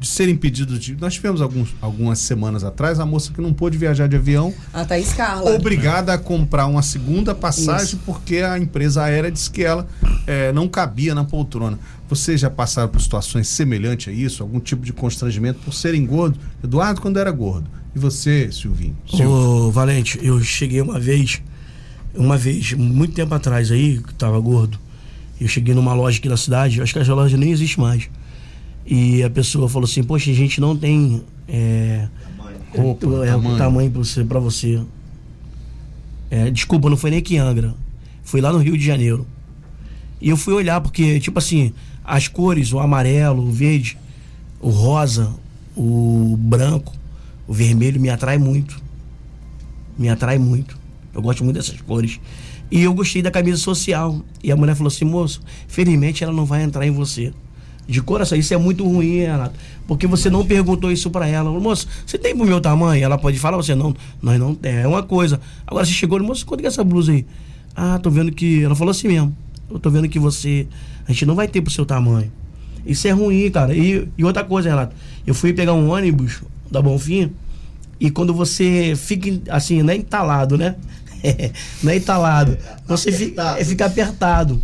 de serem impedidos de. Nós tivemos alguns, algumas semanas atrás a moça que não pôde viajar de avião, A Thaís Carla. obrigada a comprar uma segunda passagem Isso. porque a empresa aérea disse que ela é, não cabia na poltrona. Vocês já passaram por situações semelhantes a isso? Algum tipo de constrangimento por serem gordos? Eduardo, quando era gordo. E você, Silvinho? Silvio? Ô, Valente, eu cheguei uma vez, uma vez, muito tempo atrás aí, que tava gordo. Eu cheguei numa loja aqui na cidade, acho que essa loja nem existe mais. E a pessoa falou assim, poxa, a gente não tem é, é, tamanho. tamanho, pra você. Pra você. É, desculpa, não foi nem aqui em Angra. Foi lá no Rio de Janeiro. E eu fui olhar, porque, tipo assim, as cores, o amarelo, o verde, o rosa, o branco, o vermelho me atrai muito. Me atrai muito. Eu gosto muito dessas cores. E eu gostei da camisa social. E a mulher falou assim, moço, felizmente ela não vai entrar em você. De coração, isso é muito ruim, Renato. Porque você não perguntou isso pra ela. Moço, você tem pro meu tamanho? Ela pode falar, você não, nós não tem. É uma coisa. Agora você chegou, moço, quanto que é essa blusa aí? Ah, tô vendo que. Ela falou assim mesmo. Eu tô vendo que você. A gente não vai ter pro seu tamanho. Isso é ruim, cara. E, e outra coisa, Renato. Eu fui pegar um ônibus da Bonfim. E quando você fica assim, não é entalado, né? não é entalado. Você fica, é, fica apertado.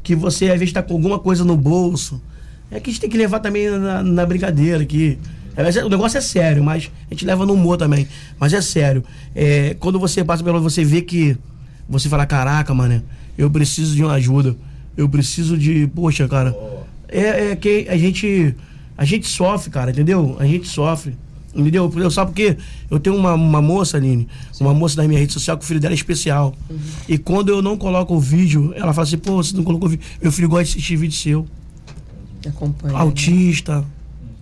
Que você às vezes tá com alguma coisa no bolso. É que a gente tem que levar também na, na brincadeira aqui. É, O negócio é sério, mas a gente leva no humor também. Mas é sério. É, quando você passa pela você vê que você fala, caraca, mano, eu preciso de uma ajuda. Eu preciso de. Poxa, cara. É, é que a gente. A gente sofre, cara, entendeu? A gente sofre. Entendeu? Eu sabe por quê? Eu tenho uma, uma moça, Aline, uma moça da minha rede social que o filho dela é especial. E quando eu não coloco o vídeo, ela fala assim, pô, você não colocou o vídeo. Meu filho gosta de assistir vídeo seu. Acompanha. né? Autista,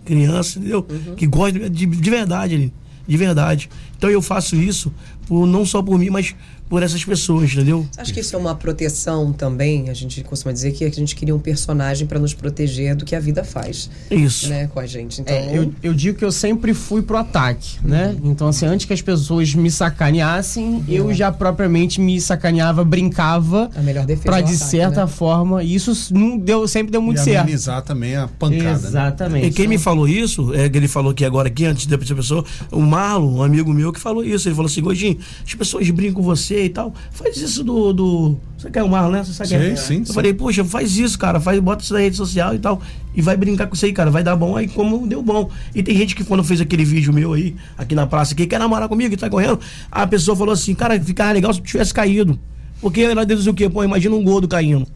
criança, entendeu? Uhum. Que gosta de, de verdade. De verdade. Então eu faço isso por, não só por mim, mas por essas pessoas, entendeu? Acho que isso é uma proteção também. A gente costuma dizer que a gente queria um personagem para nos proteger do que a vida faz, Isso. né, com a gente. Então, É, eu, eu digo que eu sempre fui pro ataque, né? Então, assim, antes que as pessoas me sacaneassem, eu já propriamente me sacaneava, brincava a melhor defesa pra é de ataque, certa né? forma. E isso não deu, sempre deu muito e certo. amenizar também a pancada, né? Exatamente. E quem me falou isso, é que ele falou aqui agora, aqui, antes da pessoa, o Marlon, um amigo meu, que falou isso. Ele falou assim, Gordinho, as pessoas brincam com você e tal. Faz isso do. do... Você quer o Marlon, né? Você sabe quem é? Sim, sim, Eu sim. falei, poxa, faz isso, cara. Faz, bota isso na rede social e tal. E vai brincar com isso aí, cara. Vai dar bom aí como deu bom. E tem gente que quando fez aquele vídeo meu aí, aqui na praça, que quer namorar comigo e tá correndo, a pessoa falou assim, cara, ficava legal se tu tivesse caído. Porque ela deduziu o quê? Pô, imagina um gordo caindo.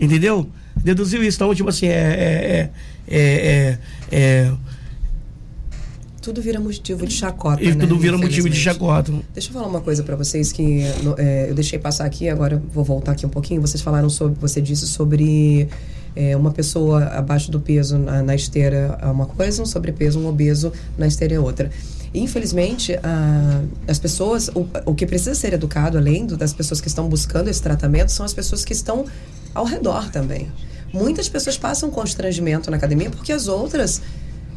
Entendeu? Deduziu isso. Então, tipo assim, é. é, é, é, é Tudo vira motivo de chacota, e né? tudo vira motivo de chacota. Deixa eu falar uma coisa pra vocês que no- é, eu deixei passar aqui, agora vou voltar aqui um pouquinho. Vocês falaram sobre, você disse sobre é, uma pessoa abaixo do peso na, na esteira é uma coisa, um sobrepeso, um obeso na esteira é outra. Infelizmente, a- as pessoas, o, o que precisa ser educado, além do- das pessoas que estão buscando esse tratamento, são as pessoas que estão ao redor também. Muitas pessoas passam constrangimento na academia porque as outras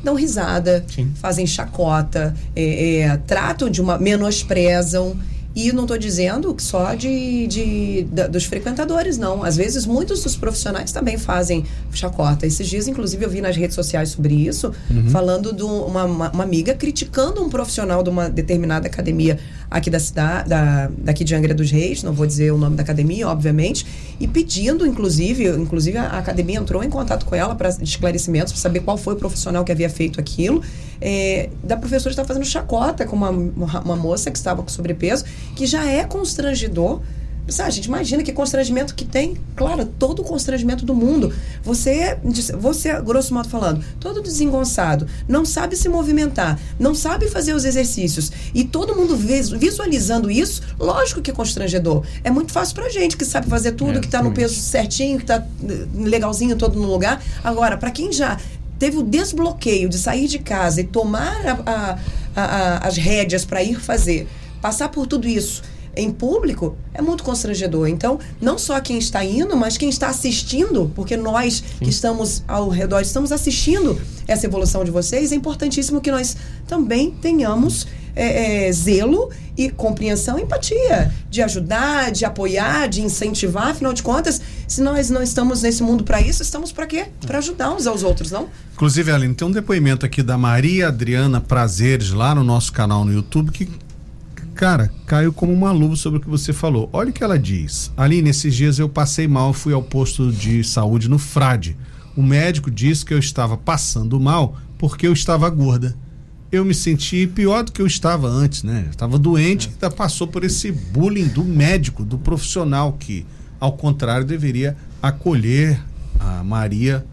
dão risada, Sim. fazem chacota, é, é, tratam de uma. menosprezam. E não estou dizendo só de, de, da, dos frequentadores, não. Às vezes, muitos dos profissionais também fazem chacota. Esses dias, inclusive, eu vi nas redes sociais sobre isso, uhum. falando de uma, uma, uma, amiga criticando um profissional de uma determinada academia aqui da cidade, da, daqui de Angra dos Reis, não vou dizer o nome da academia, obviamente, e pedindo, inclusive, inclusive a academia entrou em contato com ela para esclarecimentos, para saber qual foi o profissional que havia feito aquilo é, da professora estar fazendo chacota com uma, uma moça que estava com sobrepeso, que já é constrangedor. Ah, a gente imagina que constrangimento que tem, claro, todo o constrangimento do mundo. Você, você, grosso modo falando, todo desengonçado, não sabe se movimentar, não sabe fazer os exercícios e todo mundo visualizando isso, lógico que é constrangedor. É muito fácil pra gente que sabe fazer tudo, é, que tá no peso certinho, que tá eh, legalzinho todo no lugar. Agora, para quem já teve o desbloqueio de sair de casa e tomar a, a, a, as rédeas para ir fazer, passar por tudo isso em público é muito constrangedor. Então, não só quem está indo, mas quem está assistindo, porque nós que estamos ao redor estamos assistindo essa evolução de vocês, é importantíssimo que nós também tenhamos é, é, zelo e compreensão e empatia de ajudar, de apoiar, de incentivar. Afinal de contas, se nós não estamos nesse mundo para isso, estamos para quê? Para ajudar uns aos outros, não? Inclusive, Aline, tem um depoimento aqui da Maria Adriana Prazeres lá no nosso canal no YouTube que cara, caiu como uma luva sobre o que você falou. Olha o que ela diz. Aline, esses dias eu passei mal, fui ao posto de saúde no Frade. O médico disse que eu estava passando mal porque eu estava gorda eu me senti pior do que eu estava antes, né? Estava doente, ainda passou por esse bullying do médico, do profissional que, ao contrário, deveria acolher a Maria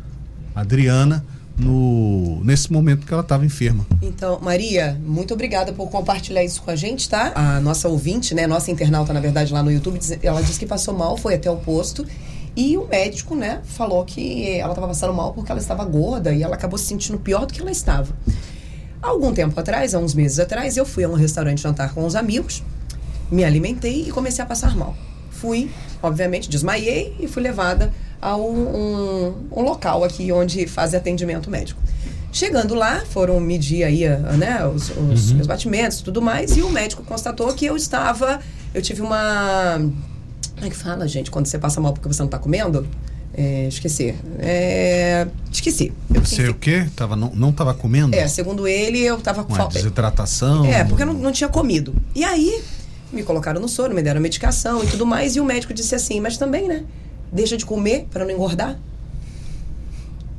Adriana no nesse momento que ela estava enferma. Então, Maria, muito obrigada por compartilhar isso com a gente, tá? A nossa ouvinte, né, nossa internauta, na verdade, lá no YouTube, ela disse que passou mal, foi até o posto. E o médico, né, falou que ela estava passando mal porque ela estava gorda e ela acabou se sentindo pior do que ela estava. Algum tempo atrás, há uns meses atrás, eu fui a um restaurante jantar com os amigos, me alimentei e comecei a passar mal. Fui, obviamente, desmaiei e fui levada a um, um, um local aqui onde faz atendimento médico. Chegando lá, foram medir aí né, os, os uhum. meus batimentos e tudo mais, e o médico constatou que eu estava. Eu tive uma. Como é que fala, gente, quando você passa mal porque você não está comendo? É, esqueci. É, esqueci. Eu, Você o quê? Tava, não, não tava comendo? É, segundo ele, eu tava com falta. Desidratação? É, porque eu não, não tinha comido. E aí, me colocaram no soro, me deram medicação e tudo mais, e o médico disse assim, mas também, né? Deixa de comer para não engordar.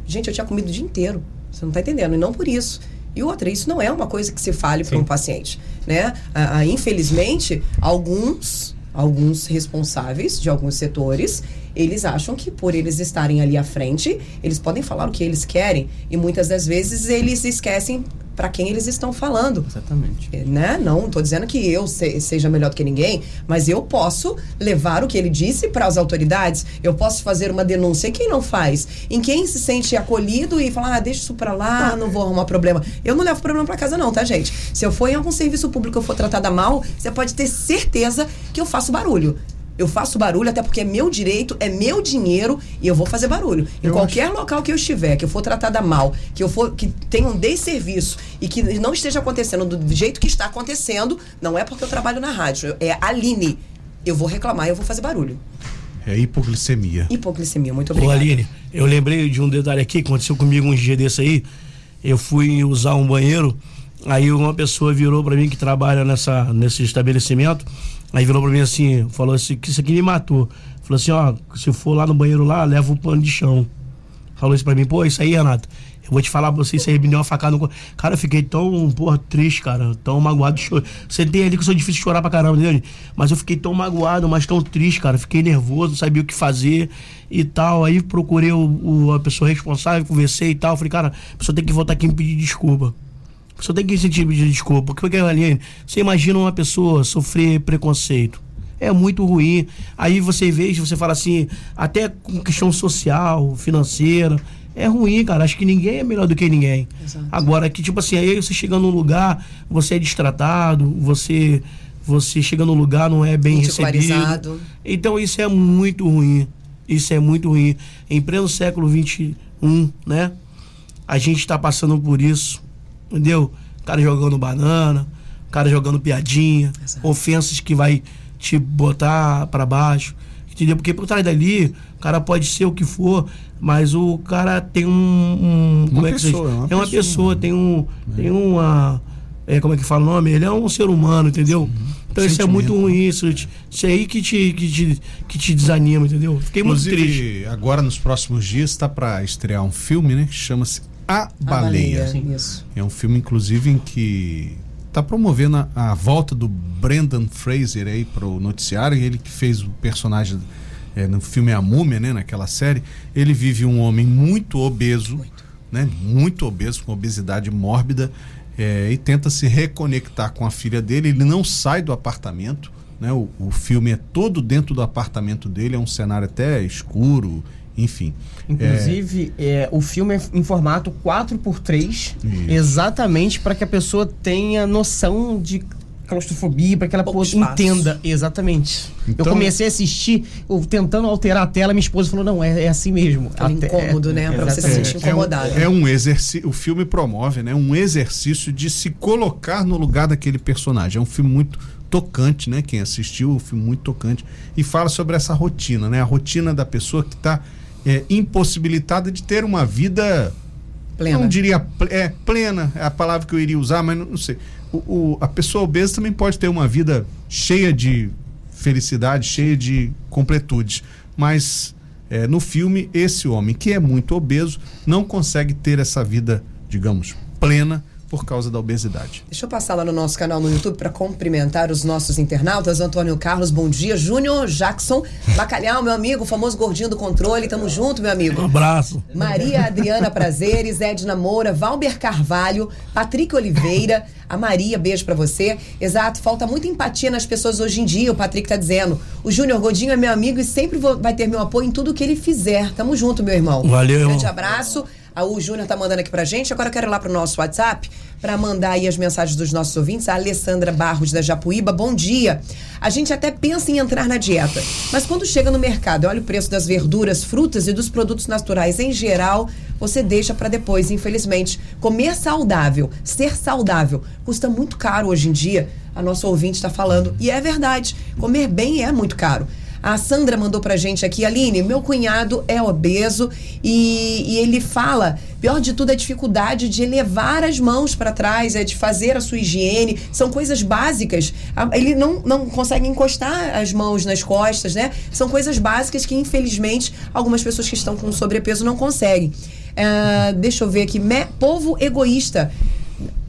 Gente, eu tinha comido o dia inteiro. Você não tá entendendo. E não por isso. E outra, isso não é uma coisa que se fale para um paciente, né? Ah, ah, infelizmente, alguns alguns responsáveis de alguns setores, eles acham que por eles estarem ali à frente, eles podem falar o que eles querem e muitas das vezes eles esquecem para quem eles estão falando. Exatamente. É, né? Não estou dizendo que eu se, seja melhor do que ninguém, mas eu posso levar o que ele disse para as autoridades, eu posso fazer uma denúncia. E quem não faz? Em quem se sente acolhido e fala, ah, deixa isso para lá, não vou arrumar problema. Eu não levo problema para casa não, tá, gente? Se eu for em algum serviço público eu for tratada mal, você pode ter certeza que eu faço barulho. Eu faço barulho até porque é meu direito, é meu dinheiro e eu vou fazer barulho. Em eu qualquer acho... local que eu estiver, que eu for tratada mal, que eu for que tenha um desserviço e que não esteja acontecendo do jeito que está acontecendo, não é porque eu trabalho na rádio, é Aline. Eu vou reclamar, eu vou fazer barulho. É hipoglicemia. Hipoglicemia, muito obrigado. Ô Aline, eu lembrei de um detalhe aqui que aconteceu comigo um dia desse aí. Eu fui usar um banheiro, aí uma pessoa virou para mim que trabalha nessa, nesse estabelecimento Aí virou pra mim assim, falou assim, que isso aqui me matou. Falou assim, ó, se for lá no banheiro lá, leva o pano de chão. Falou isso pra mim, pô, isso aí, Renato. Eu vou te falar pra você, isso aí me deu uma facada no Cara, eu fiquei tão, porra, triste, cara. Tão magoado. Você tem ali que eu sou difícil de chorar pra caramba, entendeu? Mas eu fiquei tão magoado, mas tão triste, cara. Fiquei nervoso, não sabia o que fazer e tal. Aí procurei o, o, a pessoa responsável, conversei e tal. Falei, cara, a pessoa tem que voltar aqui e me pedir desculpa. Só tem que sentir de desculpa. Porque, Aline, você imagina uma pessoa sofrer preconceito. É muito ruim. Aí você vê, você fala assim, até com questão social, financeira. É ruim, cara. Acho que ninguém é melhor do que ninguém. Exato. Agora, que tipo assim, aí você chega num lugar, você é destratado, você você chega num lugar, não é bem recebido. Então isso é muito ruim. Isso é muito ruim. Em pleno século XXI, né? A gente está passando por isso entendeu? O cara jogando banana, cara jogando piadinha, Exato. ofensas que vai te botar pra baixo. Entendeu? Porque por trás dali, o cara pode ser o que for, mas o cara tem um. um como é que se diz? pessoa, é uma é uma pessoa, pessoa, né? tem um. Tem uma. É, como é que fala o nome? Ele é um ser humano, entendeu? Então isso é muito ruim, isso, isso aí que te, que, te, que te desanima, entendeu? Fiquei muito triste. Inclusive, agora nos próximos dias está para estrear um filme, né? Que chama-se A A Baleia. É um filme, inclusive, em que está promovendo a, a volta do Brendan Fraser aí para o noticiário. Ele que fez o personagem é, no filme A Múmia, né? Naquela série. Ele vive um homem muito obeso, né? Muito obeso, com obesidade mórbida. é, e tenta se reconectar com a filha dele. Ele não sai do apartamento. Né? O, o filme é todo dentro do apartamento dele. É um cenário até escuro, enfim. Inclusive, é, o filme é em formato 4x3, Isso. exatamente para que a pessoa tenha noção de claustrofobia, para que ela pô- espaço. entenda. Exatamente. Então- eu comecei a assistir, eu tentando alterar a tela, minha esposa falou: não, é, é assim mesmo. Até- incômodo, né, pra você se sentir incomodado. É um, é um exercício. O filme promove, né? Um exercício de se colocar no lugar daquele personagem. É um filme muito tocante, né? Quem assistiu, é um filme muito tocante. E fala sobre essa rotina, né? A rotina da pessoa que está impossibilitada de ter uma vida. Plena. Não diria é, plena, é a palavra que eu iria usar, mas não, não sei. O, o- a pessoa obesa também pode ter uma vida cheia de felicidade, cheia de completude. Mas é, no filme, esse homem que é muito obeso não consegue ter essa vida, digamos, plena por causa da obesidade. Deixa eu passar lá no nosso canal no YouTube para cumprimentar os nossos internautas. Antônio Carlos, bom dia. Júnior Jackson, Bacalhau, meu amigo, o famoso gordinho do controle. Tamo junto, meu Um amigo. abraço. Maria Adriana Prazeres, Edna Moura, Valber Carvalho, Patrick Oliveira, a Maria, beijo pra você. Exato, falta muita empatia nas pessoas hoje em dia, o Patrick tá dizendo. O Júnior Godinho é meu amigo e sempre vou- vai ter meu apoio em tudo que ele fizer. Tamo junto, meu irmão. Valeu, irmão. Grande abraço. A o Júnior tá mandando aqui pra gente. Agora eu quero ir lá pro nosso WhatsApp pra mandar aí as mensagens dos nossos ouvintes. A Alessandra Barros da Japuíba, bom dia. A gente até pensa em entrar na dieta, mas quando chega no mercado olha o preço das verduras, frutas e dos produtos naturais em geral, você deixa pra depois, infelizmente. Comer saudável, ser saudável, custa muito caro hoje em dia. A nossa ouvinte está falando. E é verdade, comer bem é muito caro. A Sandra mandou pra gente aqui, Aline, meu cunhado é obeso e, e ele fala, pior de tudo é a dificuldade de elevar as mãos para trás, é de fazer a sua higiene, são coisas básicas. Ele não, não consegue encostar as mãos nas costas, né? São coisas básicas que, infelizmente, algumas pessoas que estão com sobrepeso não conseguem. Ah, deixa eu ver aqui, Me- povo egoísta.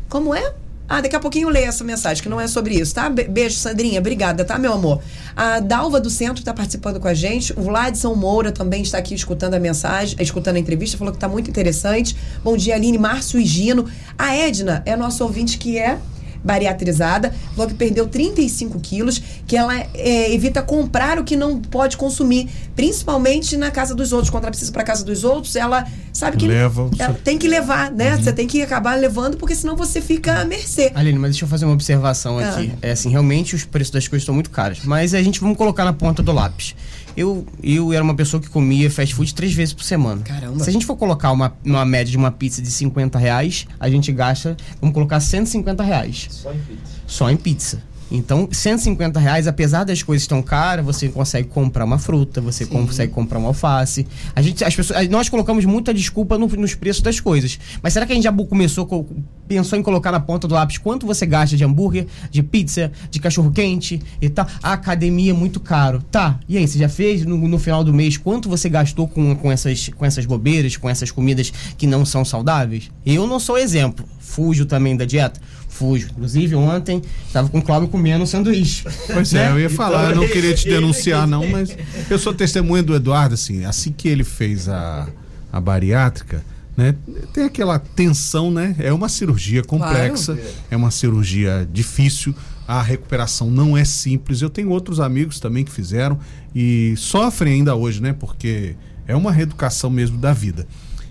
Como é? Ah, daqui a pouquinho eu leio essa mensagem, que não é sobre isso, tá? Be- Beijo, Sandrinha. Obrigada, tá, meu amor? A Dalva do Centro está participando com a gente. O Vladson Moura também está aqui escutando a mensagem, escutando a entrevista, falou que tá muito interessante. Bom dia, Aline, Márcio e Gino. A Edna é nosso ouvinte que é bariatrizada, falou que perdeu 35 quilos, que ela é, evita comprar o que não pode consumir, principalmente na casa dos outros. Quando ela precisa para casa dos outros, ela sabe que Leva o ela seu- tem que levar, né? Você tem que acabar levando, porque senão você fica à mercê. Aline, mas deixa eu fazer uma observação Ah. aqui. É assim, realmente os preços das coisas estão muito caros. Mas a gente vamos colocar na ponta do lápis. Eu, eu era uma pessoa que comia fast food três vezes por semana. Caramba. Se a gente for colocar uma, uma média de uma pizza de 50 reais, a gente gasta, vamos colocar 150 reais. Só em pizza. Só em pizza. Então, 150 reais, apesar das coisas tão caras, você consegue comprar uma fruta, você consegue comprar uma alface. A gente, as pessoas, nós colocamos muita desculpa no- nos preços das coisas. Mas será que a gente já começou, co- pensou em colocar na ponta do lápis quanto você gasta de hambúrguer, de pizza, de cachorro quente e tal? A academia é muito caro. Tá, e aí, você já fez no, no final do mês quanto você gastou com, com, essas, com essas bobeiras, com essas comidas que não são saudáveis? Eu não sou exemplo. Fujo também da dieta. Fujo. Inclusive, ontem estava com o Cláudio comendo um sanduíche. Pois é, eu ia falar, eu não queria te denunciar, não, mas eu sou testemunha do Eduardo, assim, assim que ele fez a, a bariátrica, né? Tem aquela tensão, né? É uma cirurgia complexa, é uma cirurgia difícil, a recuperação não é simples. Eu tenho outros amigos também que fizeram e sofrem ainda hoje, né? Porque é uma reeducação mesmo da vida.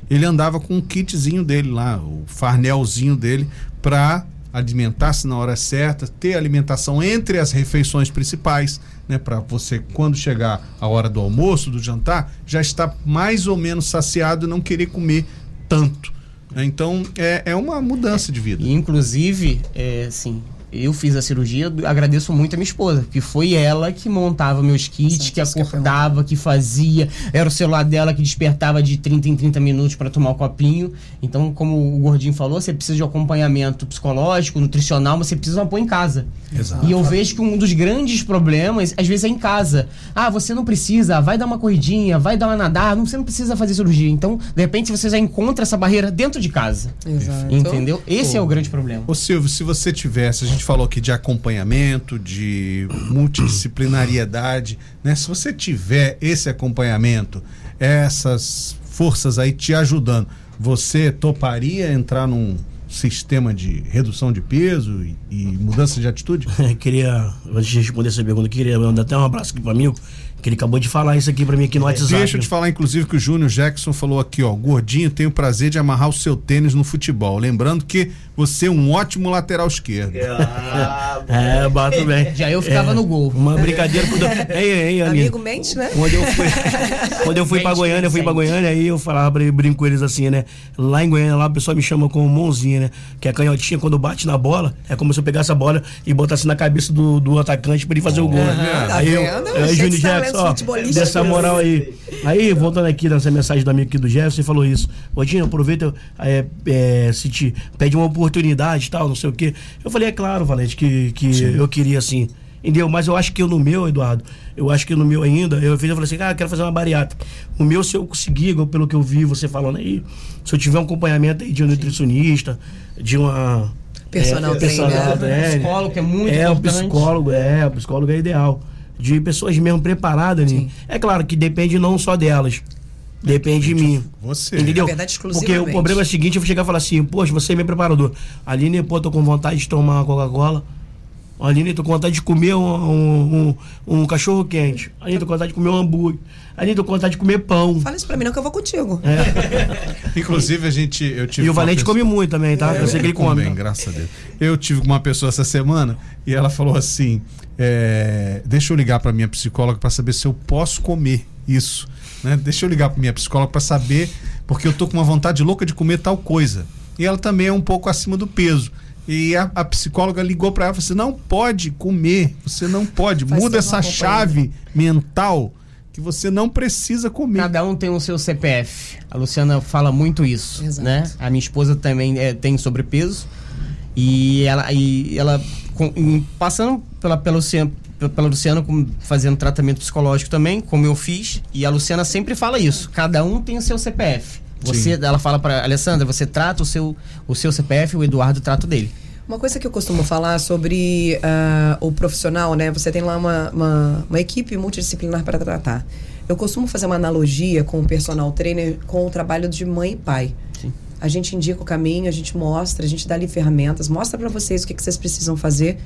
Ele andava com um kitzinho dele lá, o farnelzinho dele, para alimentar-se na hora certa, ter alimentação entre as refeições principais, né, para você quando chegar a hora do almoço, do jantar, já estar mais ou menos saciado e não querer comer tanto. né? Então é, é uma mudança de vida. Inclusive, é, assim, eu fiz a cirurgia, agradeço muito a minha esposa, que foi ela que montava meus kits, Exato, que acordava, que fazia, era o celular dela que despertava de 30 em 30 minutos para tomar o copinho. Então, como o Gordinho falou, você precisa de um acompanhamento psicológico, nutricional, mas você precisa pôr em casa. Exato. E eu vejo que um dos grandes problemas, às vezes, é em casa. Ah, você não precisa, vai dar uma corridinha, vai dar uma nadar, não, você não precisa fazer cirurgia. Então, de repente, você já encontra essa barreira dentro de casa. Exato. Entendeu? Esse é o grande problema. Ô Silvio, se você tivesse, a gente falou aqui de acompanhamento, de multidisciplinariedade, né? Se você tiver esse acompanhamento, essas forças aí te ajudando, você toparia entrar num sistema de redução de peso e, e mudança de atitude? queria, antes de responder essa pergunta, queria mandar até um abraço aqui pro amigo, que ele acabou de falar isso aqui pra mim aqui no WhatsApp. Deixa eu te falar, inclusive, que o Júnior Jackson falou aqui, ó. Gordinho, tenho o prazer de amarrar o seu tênis no futebol. Lembrando que você é um ótimo lateral esquerdo. É, bato bem. Já eu ficava É, no gol. Uma brincadeira. Quando eu, ei, ei. Amigo mente, né? Quando eu fui, quando eu fui pra Mente, Goiânia, eu fui pra. Goiânia, aí eu falava pra ele, brinco com eles assim, né? Lá em Goiânia, lá o pessoal me chama como mãozinha, né? Que a canhotinha, quando bate na bola, é como se eu pegasse a bola e botasse na cabeça do, do atacante pra ele fazer o gol. né? tá aí eu, vendo? aí Júnior Jackson, ó, futebolistas. dessa moral aí. Aí, voltando aqui nessa mensagem do amigo aqui do Jefferson, ele falou isso. Odinho, aproveita, é, é, se te pede uma oportunidade e tal, não sei o quê. Eu falei, é claro, Valente, que, que eu queria assim. Entendeu? Mas eu acho que eu no meu, Eduardo, eu acho que no meu ainda, eu fiz, eu falei assim, ah, eu quero fazer uma bariátrica. O meu, se eu conseguir, pelo que eu vi você falando aí, se eu tiver um acompanhamento aí de um nutricionista, de uma. Personal trainer. trainer, Psicólogo, que é muito é, importante. o psicólogo, é, o psicólogo é ideal. De pessoas mesmo preparadas, né? É claro que depende não só delas. Depende de mim. Você. Entendeu? Na verdade, Porque o problema é o seguinte, eu vou chegar e falar assim, poxa, você é meu preparador. Aline, pô, tô com vontade de tomar uma Coca-Cola. Aline, tô com vontade de comer um, um, um, um cachorro quente. Aline, tô com vontade de comer um hambúrguer. Aline, tô com vontade de comer pão. Fala isso pra mim não que eu vou contigo. Inclusive, a gente. Eu tive E o Valente pessoa- come muito também, tá? Eu sei que ele Come bem, graças a Deus. Eu tive com uma pessoa essa semana e ela falou assim: é, deixa eu ligar para minha psicóloga para saber se eu posso comer isso. Né? Deixa eu ligar para minha psicóloga para saber, porque eu tô com uma vontade louca de comer tal coisa. E ela também é um pouco acima do peso. E a, a psicóloga ligou para ela e falou: você não pode comer, você não pode. Faz Muda essa chave mental que você não precisa comer. Cada um tem o seu CPF. A Luciana fala muito isso, Exato. né? A minha esposa também é, tem sobrepeso e ela, e ela com- em- passando pela, pela Luciana, pela Luciana com- fazendo tratamento psicológico também, como eu fiz, e a Luciana sempre fala isso. Cada um tem o seu CPF. Você, ela fala para Alessandra, você trata o seu o seu CPF, o Eduardo trata o dele. Uma coisa que eu costumo falar sobre ah, o profissional, né? Você tem lá uma, uma, uma equipe multidisciplinar para tratar. Eu costumo fazer uma analogia com o personal trainer com o trabalho de mãe e pai. Sim. A gente indica o caminho, a gente mostra, a gente dá ali ferramentas, mostra para vocês o que, que vocês precisam fazer,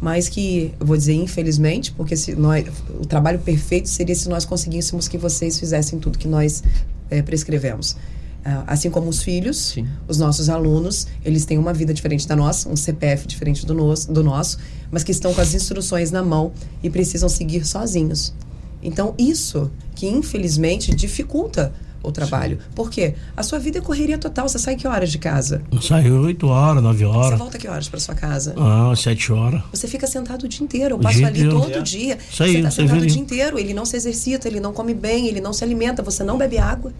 mas que, eu vou dizer infelizmente, porque se nós, o trabalho perfeito seria se nós conseguíssemos que vocês fizessem tudo que nós eh, prescrevemos. Ah, assim como os filhos, Sim. os nossos alunos, eles têm uma vida diferente da nossa, um CPF diferente do nosso, do nosso, mas que estão com as instruções na mão e precisam seguir sozinhos. Então, isso que infelizmente dificulta o trabalho. Por quê? A sua vida é correria total. Você sai que horas de casa? Saiu 8 horas, 9 Você horas. volta que horas para sua casa? Ah, 7 horas. Você fica sentado o dia inteiro. Eu O passo dia ali inteiro. todo dia. Isso aí, você tá você sentado o dia inteiro. Ele não se exercita, ele não come bem, ele não se alimenta. Você não bebe água.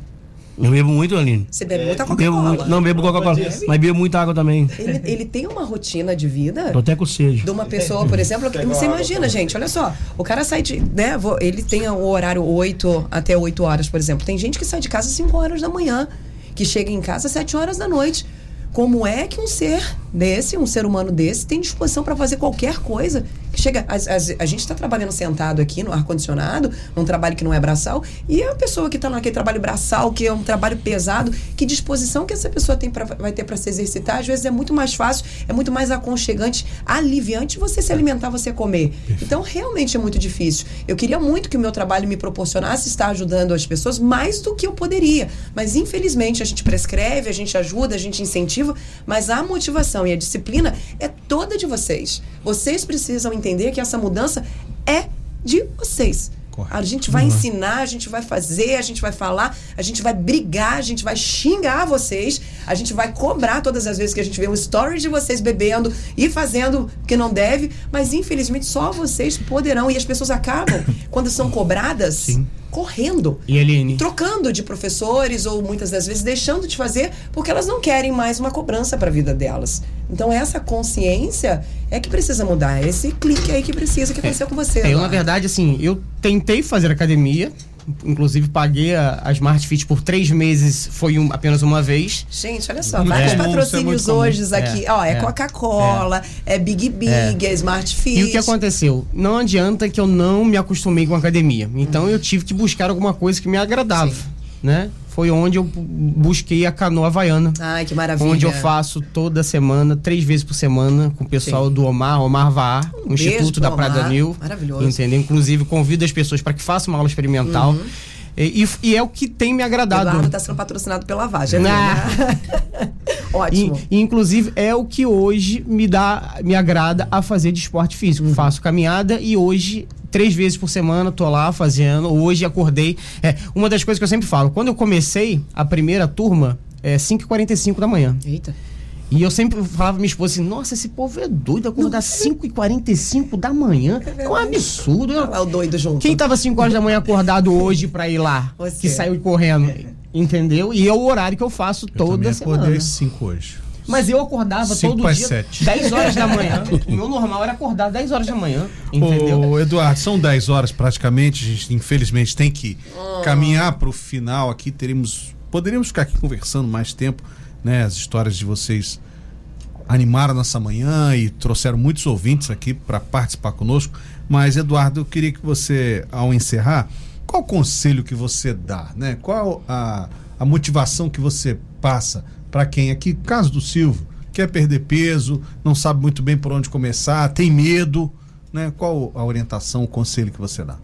Eu bebo muito, Aline. Você bebe muita Bebo muito. Coca-Cola. Não, bebo Coca-Cola. Mas bebo muita água também. Ele, ele tem uma rotina de vida Tô até com sede. de uma pessoa, por exemplo, que você imagina, gente, olha só, o cara sai de, né, ele tem o horário 8 até 8 horas, por exemplo. Tem gente que sai de casa 5 horas da manhã, que chega em casa às 7 horas da noite. Como é que um ser desse, um ser humano desse, tem disposição para fazer qualquer coisa? Chega, as- as- a gente está trabalhando sentado aqui no ar-condicionado, num trabalho que não é braçal, e a pessoa que está naquele trabalho braçal, que é um trabalho pesado, que disposição que essa pessoa tem pra, vai ter para se exercitar? Às vezes é muito mais fácil, é muito mais aconchegante, aliviante você se alimentar, você comer. Então, realmente é muito difícil. Eu queria muito que o meu trabalho me proporcionasse estar ajudando as pessoas mais do que eu poderia. Mas, infelizmente, a gente prescreve, a gente ajuda, a gente incentiva, mas a motivação e a disciplina é toda de vocês. Vocês precisam entender que essa mudança é de vocês. Correto. A gente vai ensinar, a gente vai fazer, a gente vai falar, a gente vai brigar, a gente vai xingar vocês, A gente vai cobrar todas as vezes que a gente vê um story de vocês bebendo e fazendo o que não deve, mas infelizmente só vocês poderão. E as pessoas acabam, quando são cobradas, Sim. correndo. E Eline? Trocando de professores ou muitas das vezes deixando de fazer porque elas não querem mais uma cobrança para a vida delas. Então essa consciência é que precisa mudar, é esse clique aí que precisa que aconteceu com você. É, eu, na Eduardo. verdade, assim, eu tentei fazer academia, inclusive paguei a, a Smart Fit por três meses, foi um- apenas uma vez. Gente, olha só, vários comum, é patrocínios comum. hoje aqui. É, Ó, é, é, Coca-Cola, é. Big Big, é, Smart Fit. E o que aconteceu? Não adianta que eu não me acostumei com a academia. Então eu tive que buscar alguma coisa que me agradava, Sim. né? Foi onde eu bu- busquei a canoa havaiana. Ai, que maravilha. Onde eu faço toda semana, três vezes por semana, com o pessoal Sim. do Omar, Omar Vaar, Um Instituto da Praia do Omar. Anil. Maravilhoso. Entendeu? Inclusive, convido as pessoas para que façam uma aula experimental. Uhum. E, e- é o que tem me agradado. Eduardo tá sendo patrocinado pela Ah. né? Ótimo. E, e, inclusive é o que hoje me dá, me agrada a fazer de esporte físico. Uhum. Faço caminhada e hoje três vezes por semana tô lá fazendo. Hoje acordei. É uma das coisas que eu sempre falo. Quando eu comecei a primeira turma é 5h45 da manhã. Eita. E eu sempre falava pra minha esposa assim: Nossa, esse povo é doido acordar 5h45 da manhã. É um absurdo. Eu- Olha lá o doido junto. quem tava 5 horas da manhã acordado hoje pra ir lá? Você. Que saiu correndo. Entendeu? E é o horário que eu faço Eu toda acordei semana. às 5 hoje. Mas eu acordava Cinco todo dia sete. 10 horas da manhã. o meu normal era acordar 10 horas da manhã. Entendeu? Ô, Eduardo, são 10 horas praticamente, a gente infelizmente tem que caminhar para o final aqui, teríamos poderíamos ficar aqui conversando mais tempo, né? As histórias de vocês animaram nossa manhã e trouxeram muitos ouvintes aqui para participar conosco, mas Eduardo, eu queria que você ao encerrar, qual o conselho que você dá, né? Qual a, a motivação que você passa para quem aqui, caso do Silvio, quer perder peso, não sabe muito bem por onde começar, tem medo, né? Qual a orientação, o conselho que você dá?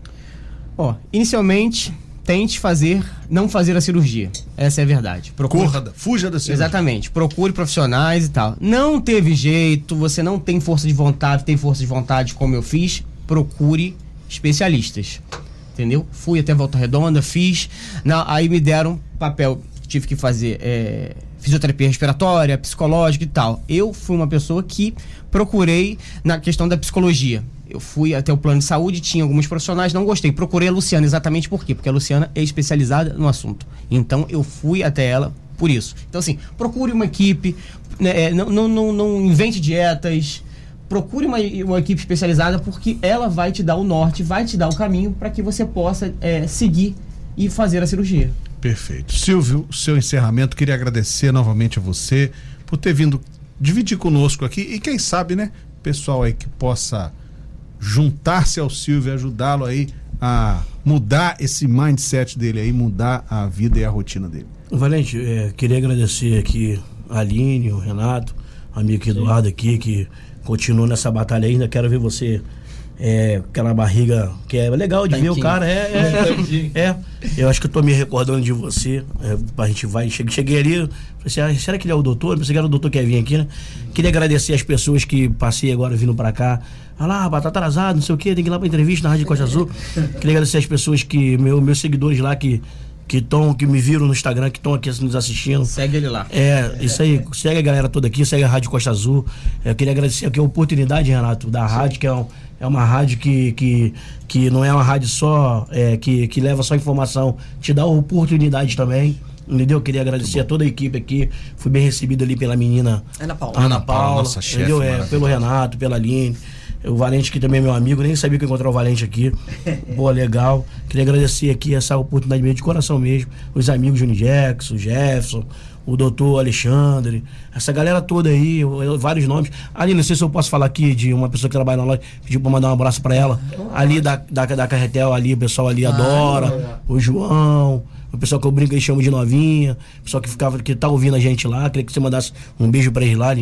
Ó, inicialmente, tente fazer, não fazer a cirurgia. Essa é a verdade. Procure- Corra, fuja da cirurgia. Exatamente. Procure profissionais e tal. Não teve jeito, você não tem força de vontade, tem força de vontade como eu fiz, procure especialistas. Entendeu? Fui até Volta Redonda, fiz. Na, aí me deram papel, tive que fazer é, fisioterapia respiratória, psicológica e tal. Eu fui uma pessoa que procurei na questão da psicologia. Eu fui até o plano de saúde, tinha alguns profissionais, não gostei. Procurei a Luciana exatamente por quê? Porque a Luciana é especializada no assunto. Então eu fui até ela por isso. Então, assim, procure uma equipe, né, é, não, não, não, não invente dietas. Procure uma, uma equipe especializada porque ela vai te dar o norte, vai te dar o caminho para que você possa é, seguir e fazer a cirurgia. Perfeito. Silvio, seu encerramento, queria agradecer novamente a você por ter vindo dividir conosco aqui e quem sabe, né, pessoal aí que possa juntar-se ao Silvio e ajudá-lo aí a mudar esse mindset dele aí, mudar a vida e a rotina dele. Valente, é, queria agradecer aqui a Aline, o Renato, o amigo Eduardo aqui, que continua nessa batalha ainda. Quero ver você é, aquela barriga que é legal de ver o Tanquinho. cara. É, é, é, Eu acho que eu tô me recordando de você. É, a gente vai. Cheguei, cheguei ali, falei assim, ah, será que ele é o doutor? Eu Pensei que era o doutor que ia vir aqui, né? Queria agradecer as pessoas que passei agora vindo pra cá. Ah lá, batata atrasado, não sei o quê, tem que ir lá pra entrevista na Rádio Costa Azul. Queria agradecer as pessoas que, meu, meus seguidores lá que que estão, que me viram no Instagram, que estão aqui nos assistindo. Segue ele lá. É, isso aí. Segue a galera toda aqui, segue a Rádio Costa Azul. Eu queria agradecer aqui a oportunidade, Renato, da rádio, que é, um- é uma rádio que, que, que não é uma rádio só, é, que, que leva só informação, te dá oportunidade também. Entendeu? Eu queria agradecer a toda a equipe aqui. Fui bem recebido ali pela menina Ana Paula. Ana Ana Paula, Paula, nossa chefe entendeu? É, pelo Renato, pela Aline. O Valente que também é meu amigo, nem sabia que eu encontrar o Valente aqui. Boa, legal. Queria agradecer aqui essa oportunidade mesmo, de coração mesmo. Os amigos Juni Jackson, o Jefferson, o doutor Alexandre, essa galera toda aí, vários nomes. Ali, não sei se eu posso falar aqui de uma pessoa que trabalha na loja, pediu pra mandar um abraço pra ela. Ali da, da, da Carretel, ali, o pessoal ali adora. O João, o pessoal que eu brinco e chamo de novinha, o pessoal que ficava, que tá ouvindo a gente lá, queria que você mandasse um beijo pra eles lá.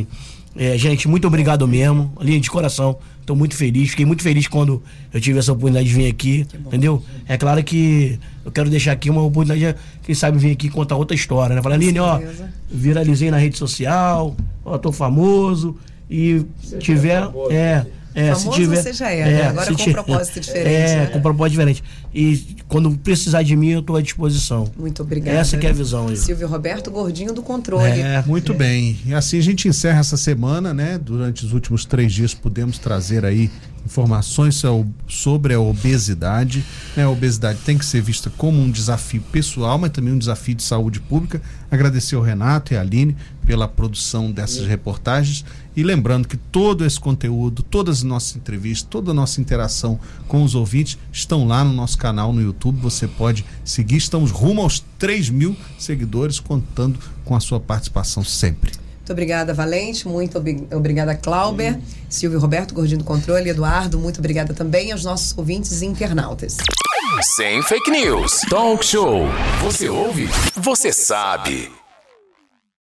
É, gente, muito obrigado mesmo. Aline, de coração. Tô muito feliz. Fiquei muito feliz quando eu tive essa oportunidade de vir aqui. Entendeu? É claro que eu quero deixar aqui uma oportunidade, quem sabe, vir aqui contar outra história, né? Falar, Aline, ó, viralizei na rede social, ó, tô famoso. E tiver. É. É, Famoso se tiver, você já é, né? Agora com ti- propósito diferente, É, né? com propósito diferente. E quando precisar de mim, eu estou à disposição. Muito obrigada. Essa que é a visão aí. Silvio Roberto Gordinho do Controle. É. Muito bem. E assim a gente encerra essa semana, né? Durante os últimos três dias pudemos trazer aí informações so- sobre a obesidade. né? A obesidade tem que ser vista como um desafio pessoal, mas também um desafio de saúde pública. Agradecer ao Renato e à Aline pela produção dessas reportagens. E lembrando que todo esse conteúdo, todas as nossas entrevistas, toda a nossa interação com os ouvintes estão lá no nosso canal no YouTube. Você pode seguir. Estamos rumo aos 3 mil seguidores, contando com a sua participação sempre. Muito obrigada, Valente. Muito ob- obrigada, Clauber. Silvio Roberto, Gordinho do Controle. Eduardo, muito obrigada também aos nossos ouvintes e internautas. Sem fake news. Talk show. Você ouve? Você sabe.